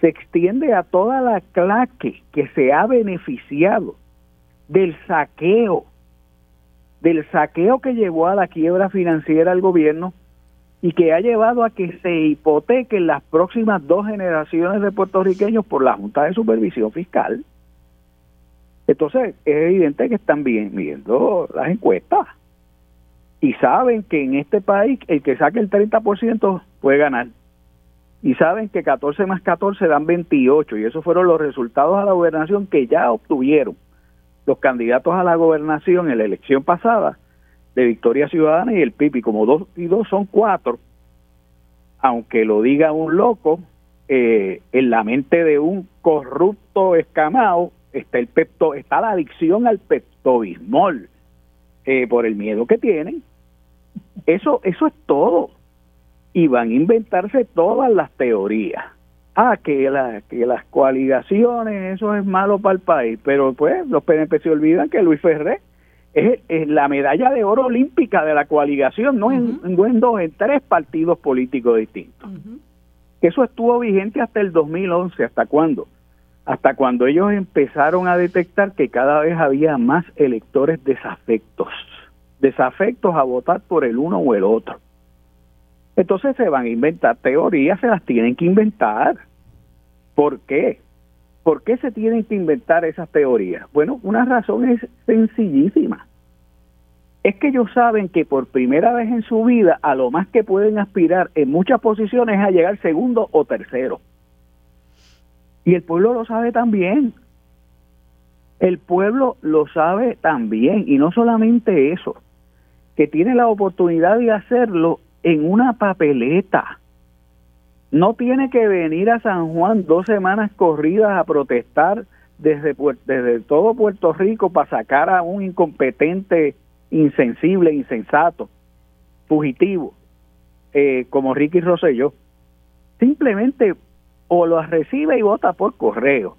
se extiende a toda la claque que se ha beneficiado del saqueo, del saqueo que llevó a la quiebra financiera al gobierno y que ha llevado a que se hipotequen las próximas dos generaciones de puertorriqueños por la Junta de Supervisión Fiscal. Entonces es evidente que están viendo las encuestas y saben que en este país el que saque el 30% puede ganar. y saben que 14 más 14 dan 28 y esos fueron los resultados a la gobernación que ya obtuvieron los candidatos a la gobernación en la elección pasada de Victoria Ciudadana y el PIB como dos y dos son cuatro aunque lo diga un loco eh, en la mente de un corrupto escamado está el pepto está la adicción al peptobismol eh, por el miedo que tienen eso eso es todo y van a inventarse todas las teorías. Ah, que, la, que las coaligaciones, eso es malo para el país, pero pues los PNP se olvidan que Luis Ferré es, la medalla de oro olímpica de la coaligación, no, en, en, dos, en tres partidos políticos distintos. Eso estuvo vigente hasta el 2011, ¿hasta cuándo? Hasta cuando ellos empezaron a detectar que cada vez había más electores desafectos, desafectos a votar por el uno o el otro. Entonces se van a inventar teorías, se las tienen que inventar. ¿Por qué? ¿Por qué se tienen que inventar esas teorías? Bueno, una razón es sencillísima. Es que ellos saben que por primera vez en su vida a lo más que pueden aspirar en muchas posiciones es a llegar segundo o tercero. Y el pueblo lo sabe también. El pueblo lo sabe también. Y no solamente eso, que tiene la oportunidad de hacerlo en una papeleta. No tiene que venir a San Juan dos semanas corridas a protestar desde, desde todo Puerto Rico para sacar a un incompetente, insensible, insensato, fugitivo, eh, como Ricky Rosselló. Simplemente o lo recibe y vota por correo,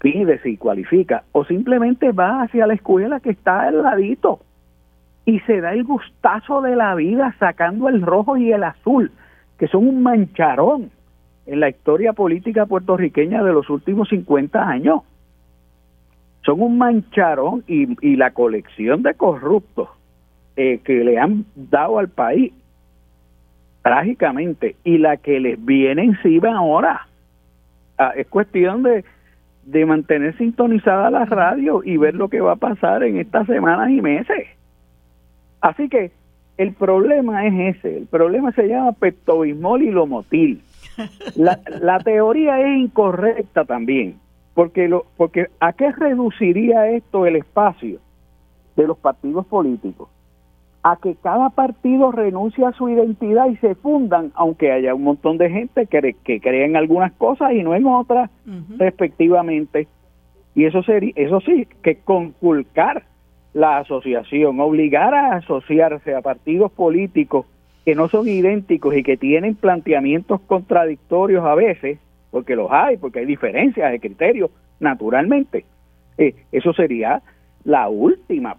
pide si cualifica, o simplemente va hacia la escuela que está al ladito y se da el gustazo de la vida sacando el rojo y el azul, que son un mancharón en la historia política puertorriqueña de los últimos 50 años. Son un mancharón y, la colección de corruptos eh, que le han dado al país trágicamente y la que les viene encima ahora. Ah, es cuestión de, de mantener sintonizada la radio y ver lo que va a pasar en estas semanas y meses. Así que el problema es ese, el problema se llama peptobismol y lomotil. [laughs] La, la teoría es incorrecta también, porque, lo, porque ¿a qué reduciría esto el espacio de los partidos políticos? A que cada partido renuncie a su identidad y se fundan, aunque haya un montón de gente que, que cree en algunas cosas y no en otras, respectivamente. Y eso sería, eso sí, que conculcar la asociación, obligar a asociarse a partidos políticos que no son idénticos y que tienen planteamientos contradictorios a veces, porque los hay, porque hay diferencias de criterios, naturalmente. Eh, eso sería la última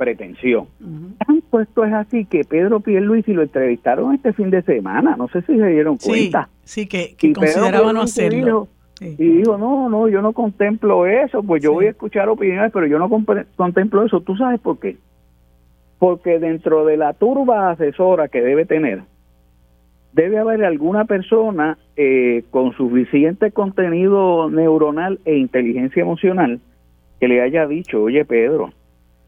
pretensión. Tanto esto es así que Pedro Pierluisi lo entrevistaron este fin de semana, no sé si se dieron cuenta. Sí, que, que consideraban no hacerlo. Y digo, no, no, yo no contemplo eso, pues yo voy a escuchar opiniones, pero yo no contemplo eso. ¿Tú sabes por qué? Porque dentro de la turba asesora que debe tener, debe haber alguna persona eh, con suficiente contenido neuronal e inteligencia emocional que le haya dicho, oye Pedro,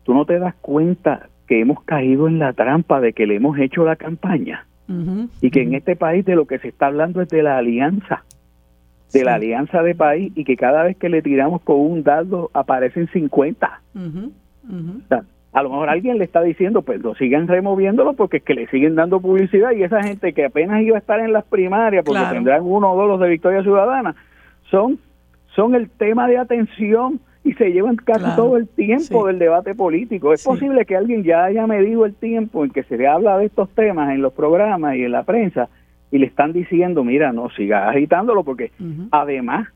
tú no te das cuenta que hemos caído en la trampa de que le hemos hecho la campaña. Y que en este país de lo que se está hablando es de la alianza de la alianza de país y que cada vez que le tiramos con un dardo aparecen 50. a lo mejor alguien le está diciendo, pues lo sigan removiéndolo porque es que le siguen dando publicidad y esa gente que apenas iba a estar en las primarias porque tendrán uno o dos los de Victoria Ciudadana, son, son el tema de atención y se llevan casi todo el tiempo del debate político. Es posible que alguien ya haya medido el tiempo en que se le habla de estos temas en los programas y en la prensa y le están diciendo, mira, no sigas agitándolo porque además,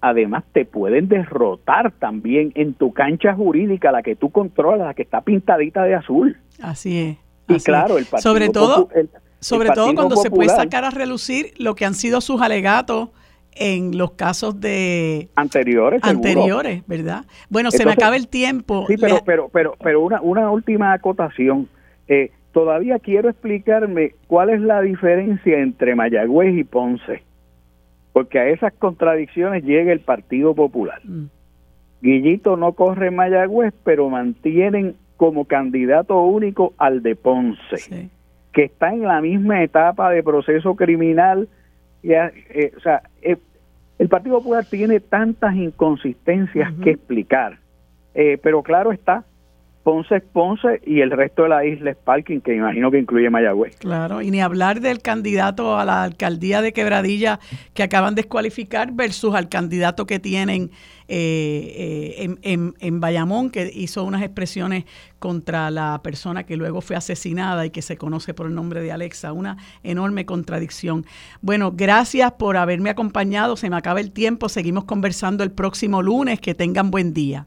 además te pueden derrotar también en tu cancha jurídica, la que tú controlas, la que está pintadita de azul. Así es. Y claro, el partido sobre todo, sobre todo cuando se puede sacar a relucir lo que han sido sus alegatos en los casos de anteriores anteriores verdad bueno se me acaba el tiempo. sí pero pero pero pero una una última acotación. Eh, todavía quiero explicarme cuál es la diferencia entre Mayagüez y Ponce, porque a esas contradicciones llega el Partido Popular. Mm. Guillito no corre en Mayagüez, pero mantienen como candidato único al de Ponce, que está en la misma etapa de proceso criminal eh, o sea, el Partido Popular tiene tantas inconsistencias que explicar, eh, pero claro está, Ponce es Ponce y el resto de la isla es Parking, que imagino que incluye Mayagüez. Claro, y ni hablar del candidato a la alcaldía de Quebradilla que acaban de descualificar versus al candidato que tienen eh, eh, en, en, Bayamón, que hizo unas expresiones contra la persona que luego fue asesinada y que se conoce por el nombre de Alexa. Una enorme contradicción. Bueno, gracias por haberme acompañado. Se me acaba el tiempo. Seguimos conversando el próximo lunes. Que tengan buen día.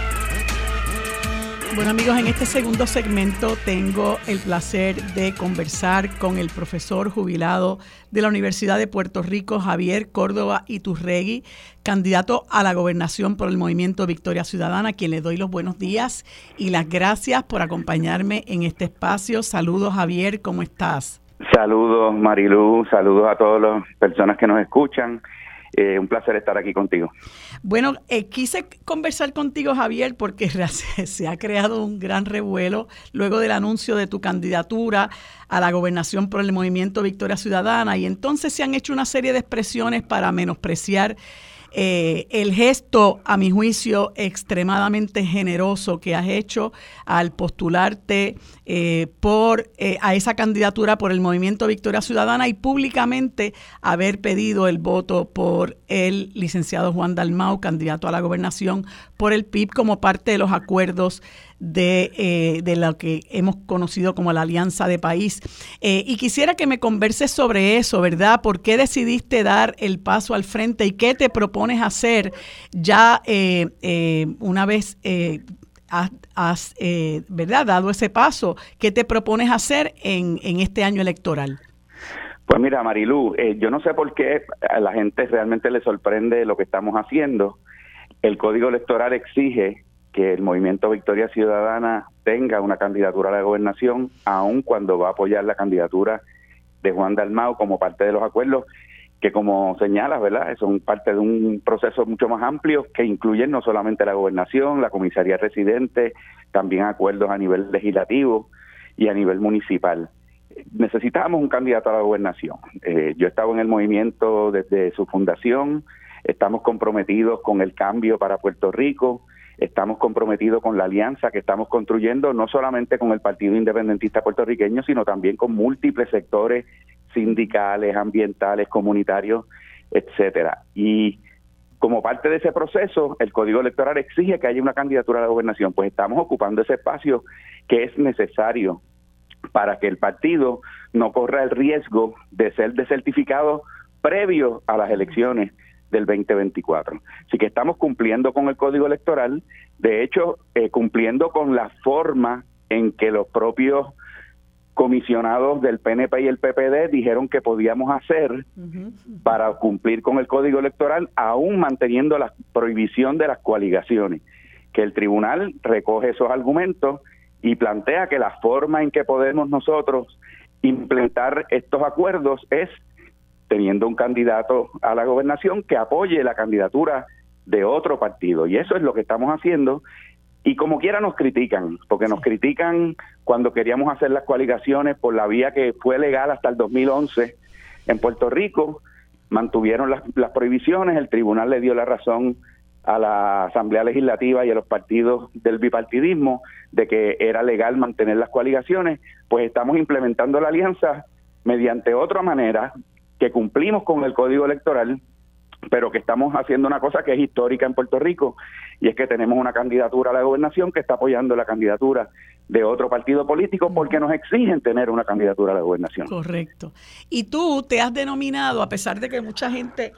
Bueno amigos, en este segundo segmento tengo el placer de conversar con el profesor jubilado de la Universidad de Puerto Rico, Javier Córdoba Iturregui, candidato a la gobernación por el movimiento Victoria Ciudadana, a quien le doy los buenos días y las gracias por acompañarme en este espacio. Saludos Javier, ¿cómo estás? Saludos Marilu, saludos a todas las personas que nos escuchan eh, un placer estar aquí contigo. Bueno, eh, quise conversar contigo, Javier, porque [laughs] se ha creado un gran revuelo luego del anuncio de tu candidatura a la gobernación por el movimiento Victoria Ciudadana y entonces se han hecho una serie de expresiones para menospreciar eh, el gesto, a mi juicio, extremadamente generoso que has hecho al postularte eh, por eh, a esa candidatura por el Movimiento Victoria Ciudadana y públicamente haber pedido el voto por el licenciado Juan Dalmau, candidato a la gobernación por el PIB como parte de los acuerdos de, eh, de lo que hemos conocido como la Alianza de País. Eh, y quisiera que me converses sobre eso, ¿verdad? ¿Por qué decidiste dar el paso al frente y qué te propones hacer ya eh, una vez has, ¿verdad? dado ese paso? ¿Qué te propones hacer en, en este año electoral? Pues mira, Marilú, yo no sé por qué a la gente realmente le sorprende lo que estamos haciendo el Código Electoral exige que el Movimiento Victoria Ciudadana tenga una candidatura a la gobernación, aun cuando va a apoyar la candidatura de Juan Dalmao como parte de los acuerdos que como señalas, ¿verdad? Son parte de un proceso mucho más amplio que incluyen no solamente la gobernación, la comisaría residente, también acuerdos a nivel legislativo y a nivel municipal. Necesitábamos un candidato a la gobernación. Eh, yo he estado en el movimiento desde su fundación, estamos comprometidos con el cambio para Puerto Rico, estamos comprometidos con la alianza que estamos construyendo, no solamente con el Partido Independentista puertorriqueño, sino también con múltiples sectores sindicales, ambientales, comunitarios, etcétera. Y como parte de ese proceso, el Código Electoral exige que haya una candidatura a la gobernación, pues estamos ocupando ese espacio que es necesario para que el partido no corra el riesgo de ser desertificado previo a las elecciones del 2024. Así que estamos cumpliendo con el código electoral, de hecho, eh, cumpliendo con la forma en que los propios comisionados del PNP y el PPD dijeron que podíamos hacer para cumplir con el código electoral, aún manteniendo la prohibición de las coaligaciones, que el tribunal recoge esos argumentos y plantea que la forma en que podemos nosotros implementar estos acuerdos es teniendo un candidato a la gobernación que apoye la candidatura de otro partido. Y eso es lo que estamos haciendo. Y como quiera nos critican, porque nos critican cuando queríamos hacer las coaligaciones por la vía que fue legal hasta el 2011 en Puerto Rico, mantuvieron las, las prohibiciones, el tribunal le dio la razón a la Asamblea Legislativa y a los partidos del bipartidismo de que era legal mantener las coaligaciones, pues estamos implementando la alianza mediante otra manera que cumplimos con el código electoral, pero que estamos haciendo una cosa que es histórica en Puerto Rico, y es que tenemos una candidatura a la gobernación que está apoyando la candidatura de otro partido político porque nos exigen tener una candidatura a la gobernación. Correcto. Y tú te has denominado, a pesar de que mucha gente,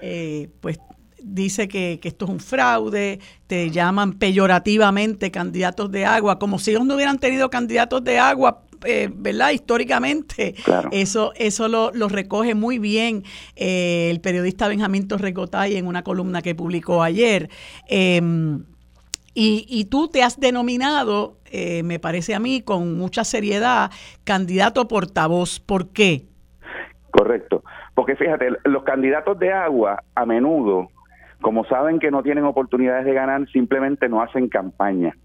eh, pues dice que, que, esto es un fraude, te llaman peyorativamente candidatos de agua, como si ellos no hubieran tenido candidatos de agua eh, ¿verdad? Históricamente, eso, eso lo, recoge muy bien eh, el periodista Benjamín Torrecotay en una columna que publicó ayer. Em, Y, y tú te has denominado, eh, me parece a mí, con mucha seriedad, candidato portavoz. ¿Por qué? Correcto. Porque fíjate, los candidatos de agua a menudo, como saben que no tienen oportunidades de ganar, simplemente no hacen campaña.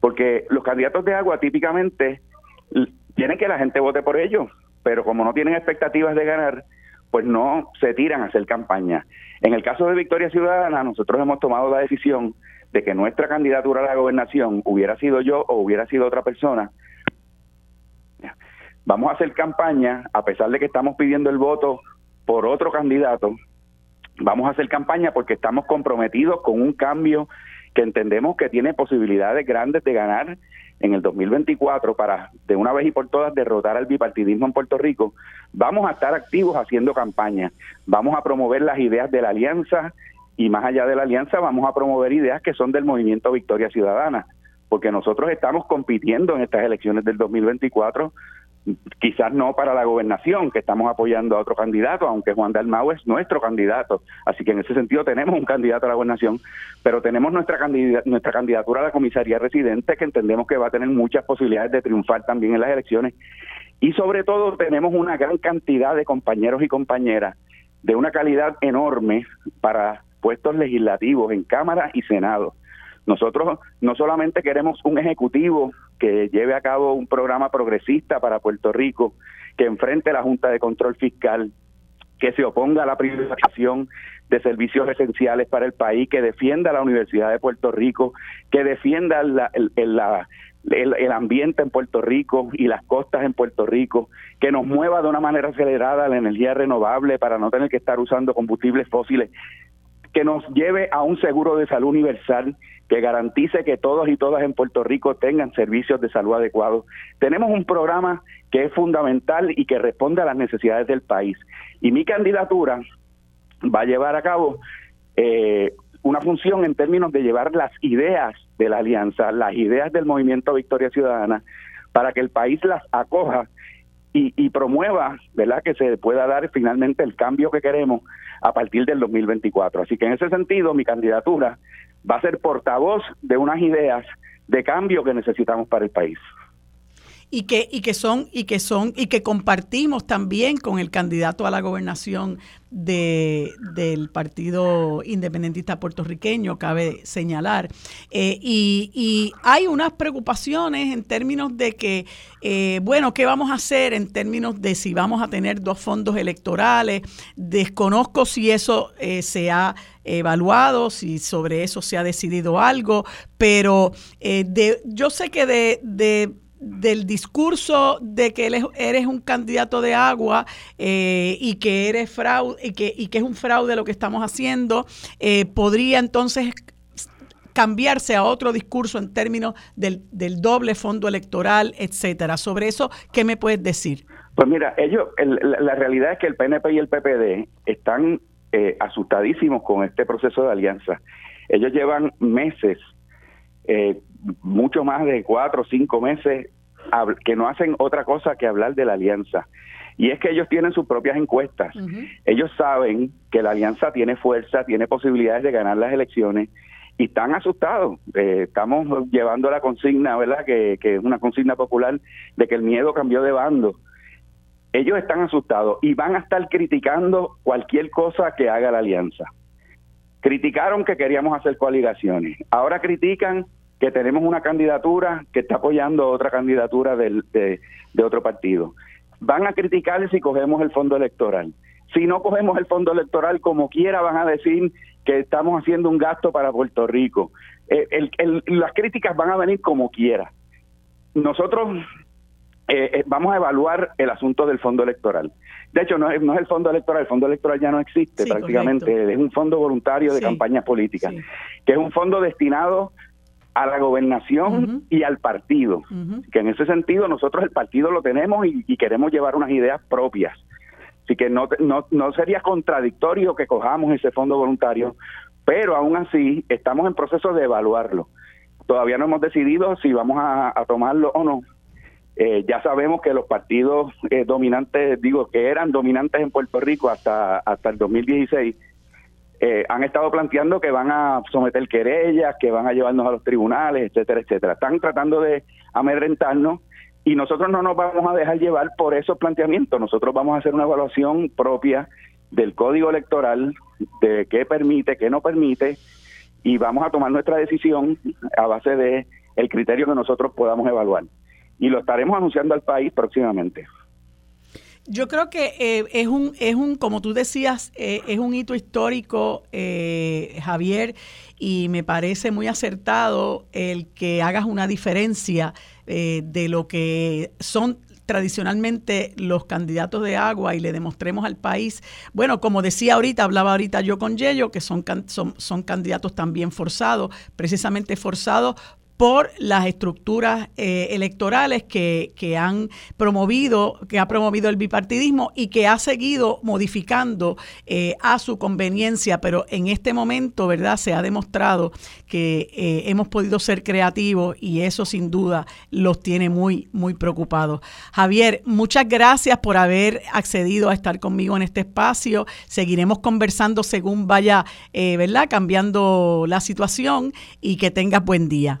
Porque los candidatos de agua típicamente tienen que la gente vote por ellos, pero como no tienen expectativas de ganar, pues no se tiran a hacer campaña. En el caso de Victoria Ciudadana, nosotros hemos tomado la decisión de que nuestra candidatura a la gobernación hubiera sido yo o hubiera sido otra persona. Vamos a hacer campaña, a pesar de que estamos pidiendo el voto por otro candidato, vamos a hacer campaña porque estamos comprometidos con un cambio que entendemos que tiene posibilidades grandes de ganar en el 2024 para de una vez y por todas derrotar al bipartidismo en Puerto Rico, vamos a estar activos haciendo campaña, vamos a promover las ideas de la alianza y más allá de la alianza vamos a promover ideas que son del movimiento Victoria Ciudadana, porque nosotros estamos compitiendo en estas elecciones del 2024 quizás no para la gobernación, que estamos apoyando a otro candidato, aunque Juan Dalmau es nuestro candidato. Así que en ese sentido tenemos un candidato a la gobernación, pero tenemos nuestra, nuestra candidatura a la comisaría residente, que entendemos que va a tener muchas posibilidades de triunfar también en las elecciones. Y sobre todo tenemos una gran cantidad de compañeros y compañeras de una calidad enorme para puestos legislativos en Cámara y Senado. Nosotros no solamente queremos un ejecutivo que lleve a cabo un programa progresista para Puerto Rico, que enfrente a la Junta de Control Fiscal, que se oponga a la privatización de servicios esenciales para el país, que defienda la Universidad de Puerto Rico, que defienda el, el, ambiente en Puerto Rico y las costas en Puerto Rico, que nos mueva de una manera acelerada la energía renovable para no tener que estar usando combustibles fósiles, que nos lleve a un seguro de salud universal que garantice que todos y todas en Puerto Rico tengan servicios de salud adecuados. Tenemos un programa que es fundamental y que responde a las necesidades del país. Y mi candidatura va a llevar a cabo eh, una función en términos de llevar las ideas de la alianza, las ideas del movimiento Victoria Ciudadana, para que el país las acoja y, y, promueva, ¿verdad?, que se pueda dar finalmente el cambio que queremos a partir del 2024. Así que en ese sentido, mi candidatura va a ser portavoz de unas ideas de cambio que necesitamos para el país y que, y que son, y que son, y que compartimos también con el candidato a la gobernación de, del Partido Independentista Puertorriqueño, cabe señalar. Eh, y, y, hay unas preocupaciones en términos de que, eh, bueno, ¿qué vamos a hacer en términos de si vamos a tener dos fondos electorales? Desconozco si eso eh, se ha evaluado, si sobre eso se ha decidido algo, pero de, yo sé que de del discurso de que eres un candidato de agua eh, y que eres fraude y que, y que es un fraude lo que estamos haciendo, eh, podría entonces cambiarse a otro discurso en términos del, del, doble fondo electoral, etcétera. Sobre eso, ¿qué me puedes decir? Pues mira, ellos, la, realidad es que el PNP y el PPD están eh, asustadísimos con este proceso de alianza. Ellos llevan meses eh, mucho más de cuatro o cinco meses que no hacen otra cosa que hablar de la alianza. Y es que ellos tienen sus propias encuestas. Ellos saben que la alianza tiene fuerza, tiene posibilidades de ganar las elecciones y están asustados. Eh, estamos llevando la consigna, ¿verdad? Que, que es una consigna popular de que el miedo cambió de bando. Ellos están asustados y van a estar criticando cualquier cosa que haga la alianza. Criticaron que queríamos hacer coaligaciones. Ahora critican que tenemos una candidatura que está apoyando otra candidatura del, de, otro partido. Van a criticar si cogemos el fondo electoral. Si no cogemos el fondo electoral, como quiera, van a decir que estamos haciendo un gasto para Puerto Rico. Eh, las críticas van a venir como quiera. Nosotros eh, eh, vamos a evaluar el asunto del fondo electoral. De hecho, no es, no es el fondo electoral, el fondo electoral ya no existe prácticamente, es un fondo voluntario de campañas políticas, que es un fondo destinado a la gobernación y al partido. Que en ese sentido nosotros el partido lo tenemos y, queremos llevar unas ideas propias. Así que no, no, no sería contradictorio que cojamos ese fondo voluntario, pero aún así estamos en proceso de evaluarlo. Todavía no hemos decidido si vamos a, tomarlo o no. Eh, ya sabemos que los partidos eh, dominantes, digo, que eran dominantes en Puerto Rico hasta, hasta el 2016, eh, han estado planteando que van a someter querellas, que van a llevarnos a los tribunales, etcétera, etcétera. Están tratando de amedrentarnos y nosotros no nos vamos a dejar llevar por esos planteamientos. Nosotros vamos a hacer una evaluación propia del código electoral, de qué permite, qué no permite, y vamos a tomar nuestra decisión a base de el criterio que nosotros podamos evaluar. Y lo estaremos anunciando al país próximamente. Yo creo que eh, es un, es un, como tú decías, eh, es un hito histórico, eh, Javier, y me parece muy acertado el que hagas una diferencia de lo que son tradicionalmente los candidatos de agua y le demostremos al país, bueno, como decía ahorita, hablaba ahorita yo con Yello, que son, son, son candidatos también forzados, precisamente forzados por las estructuras eh, electorales que, han promovido, que ha promovido el bipartidismo y que ha seguido modificando eh, a su conveniencia, pero en este momento, ¿verdad? Se ha demostrado que eh, hemos podido ser creativos y eso sin duda los tiene muy, muy preocupados. Javier, muchas gracias por haber accedido a estar conmigo en este espacio. Seguiremos conversando según vaya, ¿verdad? Cambiando la situación y que tengas buen día.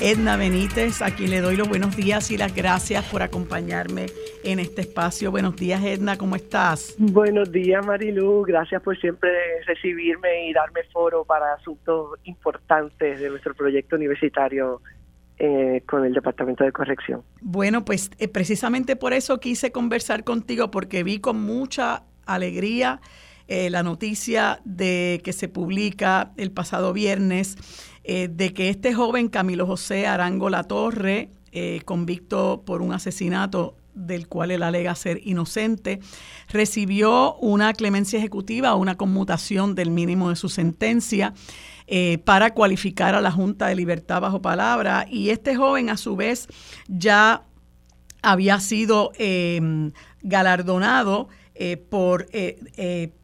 Edna Benítez, a quien le doy los buenos días y las gracias por acompañarme en este espacio. Buenos días, Edna, ¿cómo estás? Buenos días, Marilu. Gracias por siempre recibirme y darme foro para asuntos importantes de nuestro proyecto universitario eh, con el Departamento de Corrección. Bueno, pues eh, precisamente por eso quise conversar contigo, porque vi con mucha alegría eh, la noticia de que se publica el pasado viernes eh, de que este joven Camilo José Arango La Torre, eh, convicto por un asesinato del cual él alega ser inocente, recibió una clemencia ejecutiva, una conmutación del mínimo de su sentencia. Eh, para cualificar a la Junta de Libertad bajo palabra. Y este joven, a su vez, ya había sido galardonado por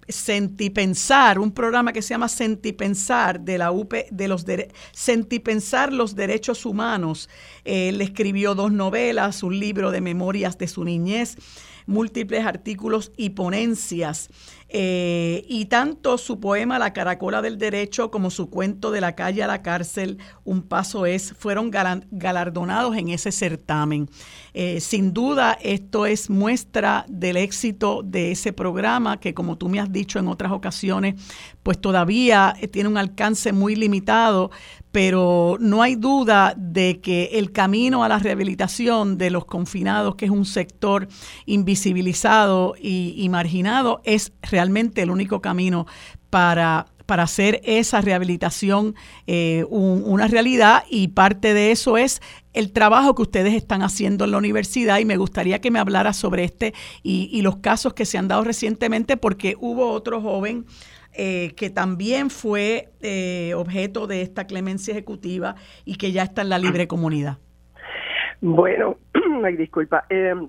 Sentipensar, un programa que se llama Sentipensar de la UP, de los Sentipensar los derechos humanos. Él escribió dos novelas, un libro de memorias de su niñez, múltiples artículos y ponencias. Eh, y tanto su poema La Caracola del Derecho como su cuento de la calle a la cárcel, Un Paso es, fueron galardonados en ese certamen. Eh, sin duda, esto es muestra del éxito de ese programa que, como tú me has dicho en otras ocasiones, pues todavía eh, tiene un alcance muy limitado, pero no hay duda de que el camino a la rehabilitación de los confinados, que es un sector invisibilizado y, marginado, es realmente el único camino para, para hacer esa rehabilitación eh, una realidad. Y parte de eso es el trabajo que ustedes están haciendo en la universidad. Y me gustaría que me hablara sobre este y los casos que se han dado recientemente porque hubo otro joven eh, que también fue eh, objeto de esta clemencia ejecutiva y que ya está en la libre comunidad. Bueno, [clears throat] ay, disculpa. Em,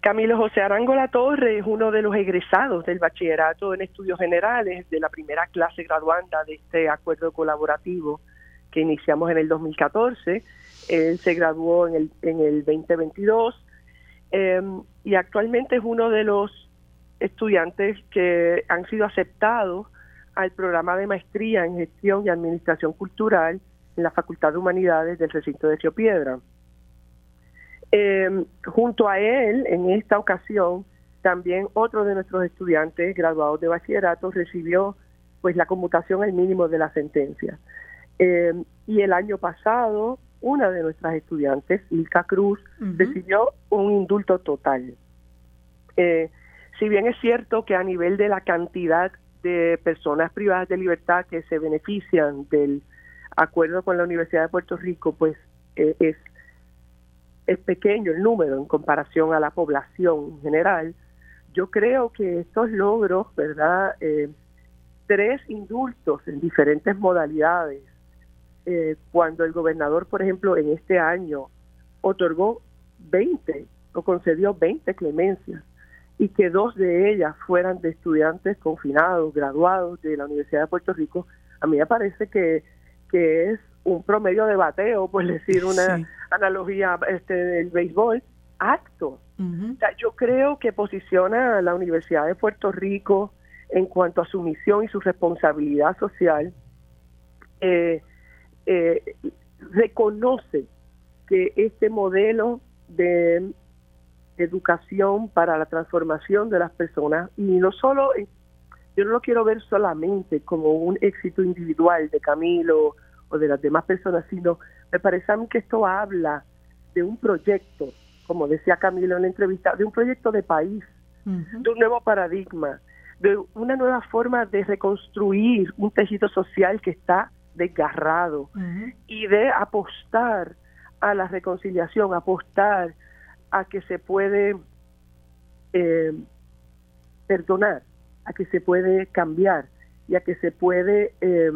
Camilo José Arango La Torre es uno de los egresados del bachillerato en estudios generales de la primera clase graduanda de este acuerdo colaborativo que iniciamos en el 2014. Él se graduó en el, en el 2022 em, y actualmente es uno de los estudiantes que han sido aceptados al programa de maestría en gestión y administración cultural en la Facultad de Humanidades del recinto de Río Piedra. Eh, junto a él, en esta ocasión, también otro de nuestros estudiantes graduados de bachillerato recibió pues la conmutación al mínimo de la sentencia. Eh, y el año pasado, una de nuestras estudiantes, Ilka Cruz, recibió un indulto total. Eh, si bien es cierto que a nivel de la cantidad de personas privadas de libertad que se benefician del acuerdo con la Universidad de Puerto Rico, pues eh, es, es pequeño el número en comparación a la población en general, yo creo que estos logros, ¿verdad? Eh, tres indultos en diferentes modalidades, eh, cuando el gobernador, por ejemplo, en este año otorgó 20 o concedió 20 clemencias y que dos de ellas fueran de estudiantes confinados, graduados de la Universidad de Puerto Rico, a mí me parece que, que es un promedio de bateo, por decir una analogía este, del béisbol, acto. yo creo que posiciona a la Universidad de Puerto Rico en cuanto a su misión y su responsabilidad social, eh, eh, reconoce que este modelo de educación para la transformación de las personas, y no solo, yo no lo quiero ver solamente como un éxito individual de Camilo o de las demás personas, sino me parece a mí que esto habla de un proyecto, como decía Camilo en la entrevista, de un proyecto de país, de un nuevo paradigma, de una nueva forma de reconstruir un tejido social que está desgarrado y de apostar a la reconciliación, apostar a que se puede eh, perdonar, a que se puede cambiar y a que se puede eh,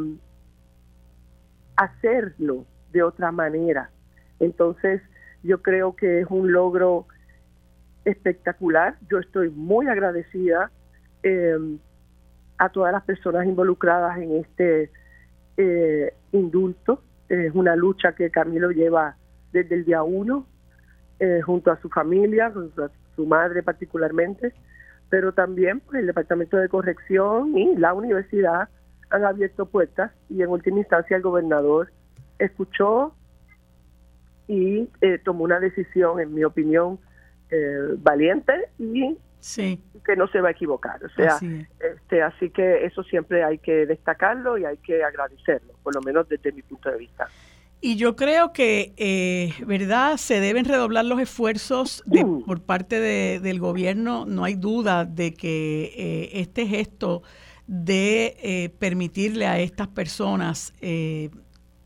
hacerlo de otra manera. Entonces, yo creo que es un logro espectacular. Yo estoy muy agradecida eh, a todas las personas involucradas en este eh, indulto. Es una lucha que Camilo lleva desde el día uno, eh, junto a su familia, junto a su madre particularmente, pero también pues, el Departamento de Corrección y la universidad han abierto puertas y en última instancia el gobernador escuchó y eh, tomó una decisión, en mi opinión, eh, valiente y sí. que no se va a equivocar. O sea, así, este, así que eso siempre hay que destacarlo y hay que agradecerlo, por lo menos desde mi punto de vista. Y yo creo que, eh, ¿verdad? Se deben redoblar los esfuerzos de, por parte de, del gobierno. No hay duda de que eh, este gesto de eh, permitirle a estas personas eh,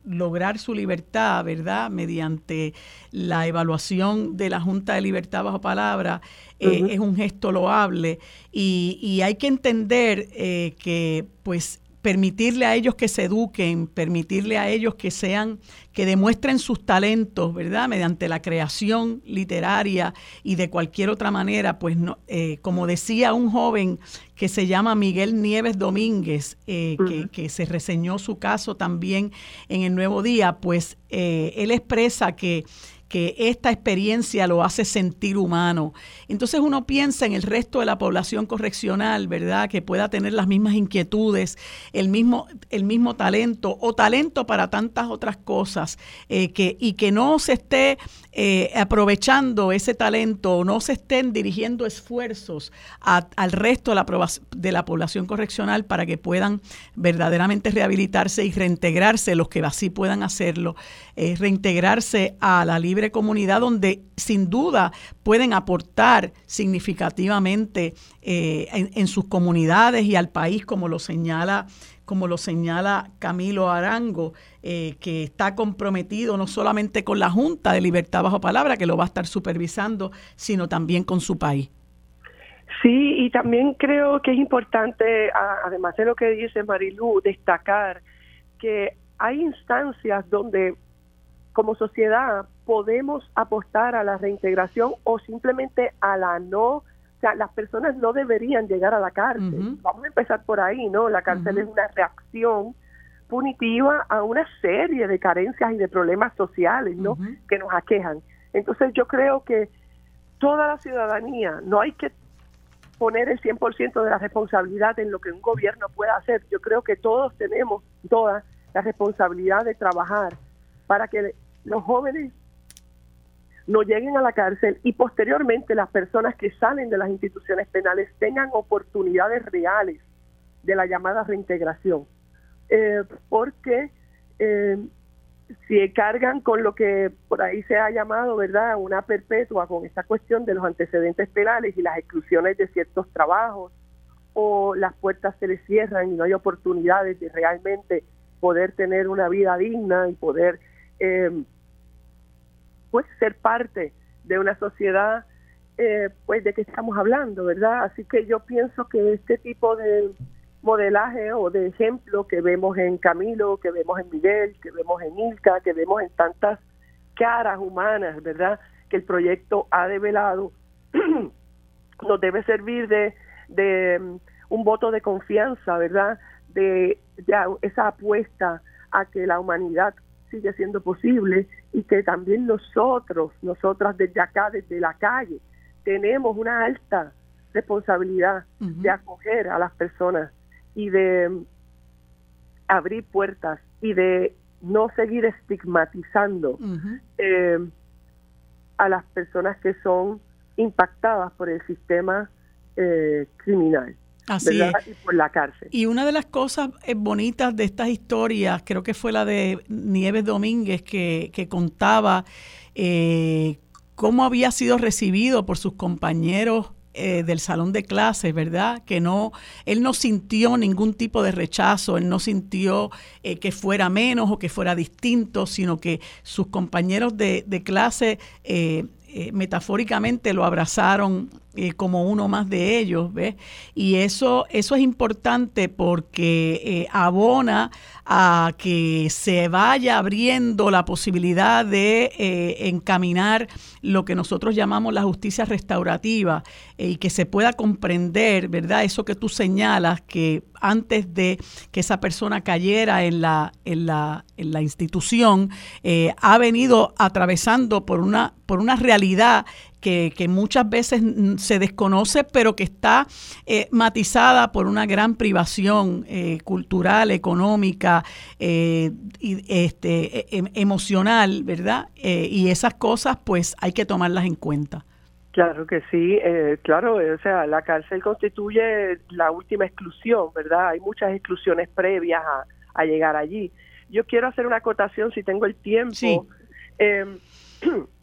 lograr su libertad, ¿verdad? Mediante la evaluación de la Junta de Libertad bajo palabra, eh, es un gesto loable y, y hay que entender eh, que pues permitirle a ellos que se eduquen, permitirle a ellos que sean, que demuestren sus talentos, ¿verdad? Mediante la creación literaria y de cualquier otra manera, pues no, eh, como decía un joven que se llama Miguel Nieves Domínguez, eh, que, que, se reseñó su caso también en el Nuevo Día, pues eh, él expresa que que esta experiencia lo hace sentir humano. Entonces uno piensa en el resto de la población correccional, ¿verdad? Que pueda tener las mismas inquietudes, el mismo, el mismo talento o talento para tantas otras cosas eh, que, y que no se esté eh, aprovechando ese talento no se estén dirigiendo esfuerzos al resto de la, de la población correccional para que puedan verdaderamente rehabilitarse y reintegrarse, los que así puedan hacerlo, eh, reintegrarse a la libre comunidad donde sin duda pueden aportar significativamente eh, en, en, sus comunidades y al país, como lo señala, como lo señala Camilo Arango, eh, que está comprometido no solamente con la Junta de Libertad Bajo Palabra, que lo va a estar supervisando, sino también con su país. Sí, y también creo que es importante, además de lo que dice Marilu, destacar que hay instancias donde como sociedad podemos apostar a la reintegración o simplemente a la no, sea, las personas no deberían llegar a la cárcel. Uh -huh. Vamos a empezar por ahí, ¿no? La cárcel uh -huh. es una reacción punitiva a una serie de carencias y de problemas sociales, ¿no? Uh -huh. Que nos aquejan. Entonces yo creo que toda la ciudadanía, no hay que poner el 100% de la responsabilidad en lo que un gobierno pueda hacer. Yo creo que todos tenemos toda la responsabilidad de trabajar para que los jóvenes no lleguen a la cárcel y posteriormente las personas que salen de las instituciones penales tengan oportunidades reales de la llamada reintegración. Eh, porque eh, si cargan con lo que por ahí se ha llamado, ¿verdad?, una perpetua con esta cuestión de los antecedentes penales y las exclusiones de ciertos trabajos, o las puertas se les cierran y no hay oportunidades de realmente poder tener una vida digna y poder eh, pues ser parte de una sociedad eh, pues de que estamos hablando verdad así que yo pienso que este tipo de, modelaje o de ejemplo que vemos en Camilo, que vemos en Miguel, que vemos en Ilka, que vemos en tantas caras humanas, ¿verdad? Que el proyecto ha develado, [clears throat] nos debe servir de, de um, un voto de confianza, ¿verdad? De, de esa apuesta a que la humanidad sigue siendo posible y que también nosotros, nosotras desde acá, desde la calle, tenemos una alta responsabilidad de acoger a las personas y de um, abrir puertas y de no seguir estigmatizando eh, a las personas que son impactadas por el sistema eh, criminal. Así es. Y por la cárcel. Y una de las cosas eh, bonitas de estas historias, creo que fue la de Nieves Domínguez, que, que contaba cómo había sido recibido por sus compañeros eh, del salón de clases, ¿verdad? Que no, él no sintió ningún tipo de rechazo, él no sintió eh, que fuera menos o que fuera distinto, sino que sus compañeros de, de clase eh, metafóricamente lo abrazaron eh, como uno más de ellos, ¿ves? Y eso, eso es importante porque eh, abona a que se vaya abriendo la posibilidad de eh, encaminar lo que nosotros llamamos la justicia restaurativa y que se pueda comprender, ¿verdad? Eso que tú señalas, que antes de que esa persona cayera en la, en la, en la institución, ha venido atravesando por una, por una realidad que, muchas veces se desconoce, pero que está eh, matizada por una gran privación eh, cultural, económica, eh, y, este, e, em, emocional, ¿verdad? y esas cosas, pues hay que tomarlas en cuenta. Claro que sí, claro, o sea, la cárcel constituye la última exclusión, ¿verdad? Hay muchas exclusiones previas a, llegar allí. Yo quiero hacer una acotación, si tengo el tiempo. Sí. Em, [clears throat]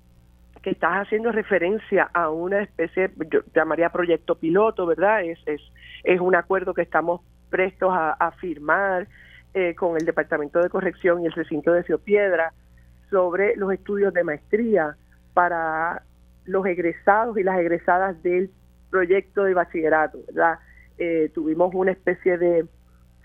que estás haciendo referencia a una especie, yo llamaría proyecto piloto, ¿verdad? Es, es, es un acuerdo que estamos prestos a, firmar eh, con el Departamento de Corrección y el recinto de Ciopiedra sobre los estudios de maestría para los egresados y las egresadas del proyecto de bachillerato, ¿verdad? Eh, tuvimos una especie de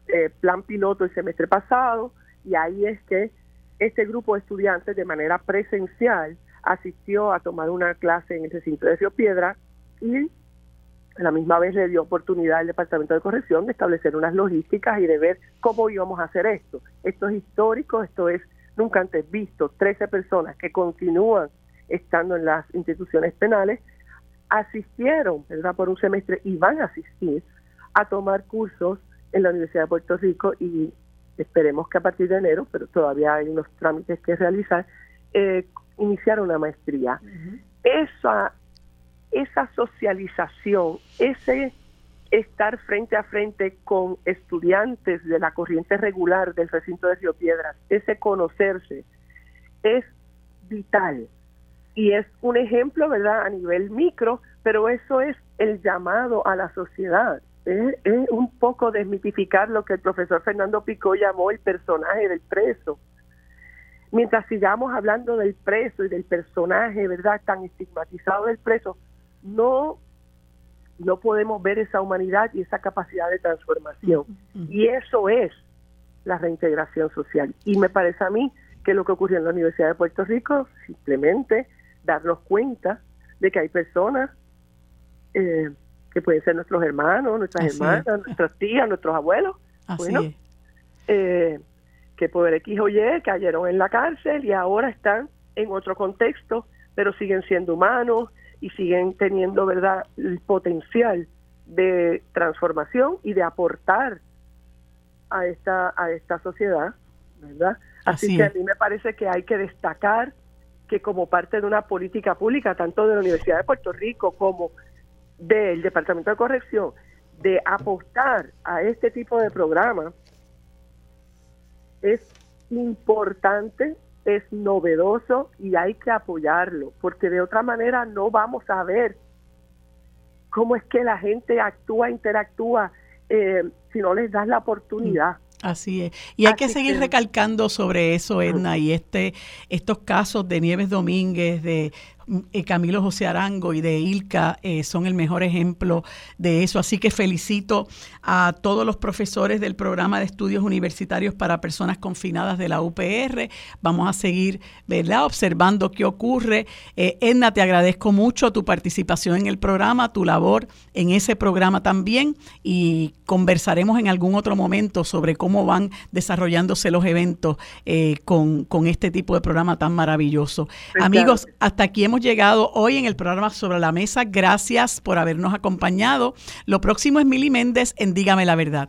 eh, plan piloto el semestre pasado y ahí es que este grupo de estudiantes de manera presencial asistió a tomar una clase en el recinto de Río Piedra y a la misma vez le dio oportunidad al Departamento de Corrección de establecer unas logísticas y de ver cómo íbamos a hacer esto. Esto es histórico, esto es nunca antes visto. Trece personas que continúan estando en las instituciones penales asistieron, ¿verdad?, por un semestre y van a asistir a tomar cursos en la Universidad de Puerto Rico y esperemos que a partir de enero, pero todavía hay unos trámites que realizar, eh, iniciar una maestría. Esa, esa socialización, ese estar frente a frente con estudiantes de la corriente regular del recinto de Río Piedras, ese conocerse, es vital. Y es un ejemplo, ¿verdad?, a nivel micro, pero eso es el llamado a la sociedad. Es, es un poco desmitificar lo que el profesor Fernando Picó llamó el personaje del preso mientras sigamos hablando del preso y del personaje, ¿verdad?, tan estigmatizado del preso, no, no podemos ver esa humanidad y esa capacidad de transformación. Y eso es la reintegración social. Y me parece a mí que lo que ocurrió en la Universidad de Puerto Rico, simplemente darnos cuenta de que hay personas eh, que pueden ser nuestros hermanos, nuestras hermanas, nuestras tías, nuestros abuelos. bueno, eh, que por X o Y cayeron en la cárcel y ahora están en otro contexto, pero siguen siendo humanos y siguen teniendo, ¿verdad?, el potencial de transformación y de aportar a esta a esta sociedad, ¿verdad? Así, que a mí me parece que hay que destacar que como parte de una política pública, tanto de la Universidad de Puerto Rico como del Departamento de Corrección, de apostar a este tipo de programas, es importante, es novedoso y hay que apoyarlo, porque de otra manera no vamos a ver cómo es que la gente actúa, interactúa, eh, si no les das la oportunidad. Así es. Y hay que seguir recalcando sobre eso, Edna, y este, estos casos de Nieves Domínguez, de Camilo José Arango y de Ilka eh, son el mejor ejemplo de eso. Así que felicito a todos los profesores del programa de estudios universitarios para personas confinadas de la UPR. Vamos a seguir ¿verdad? observando qué ocurre. Eh, Edna, te agradezco mucho tu participación en el programa, tu labor en ese programa también y conversaremos en algún otro momento sobre cómo van desarrollándose los eventos eh, con, con, este tipo de programa tan maravilloso. Pues Amigos, hasta aquí llegado hoy en el programa Sobre la Mesa. Gracias por habernos acompañado. Lo próximo es Mili Méndez en Dígame la Verdad.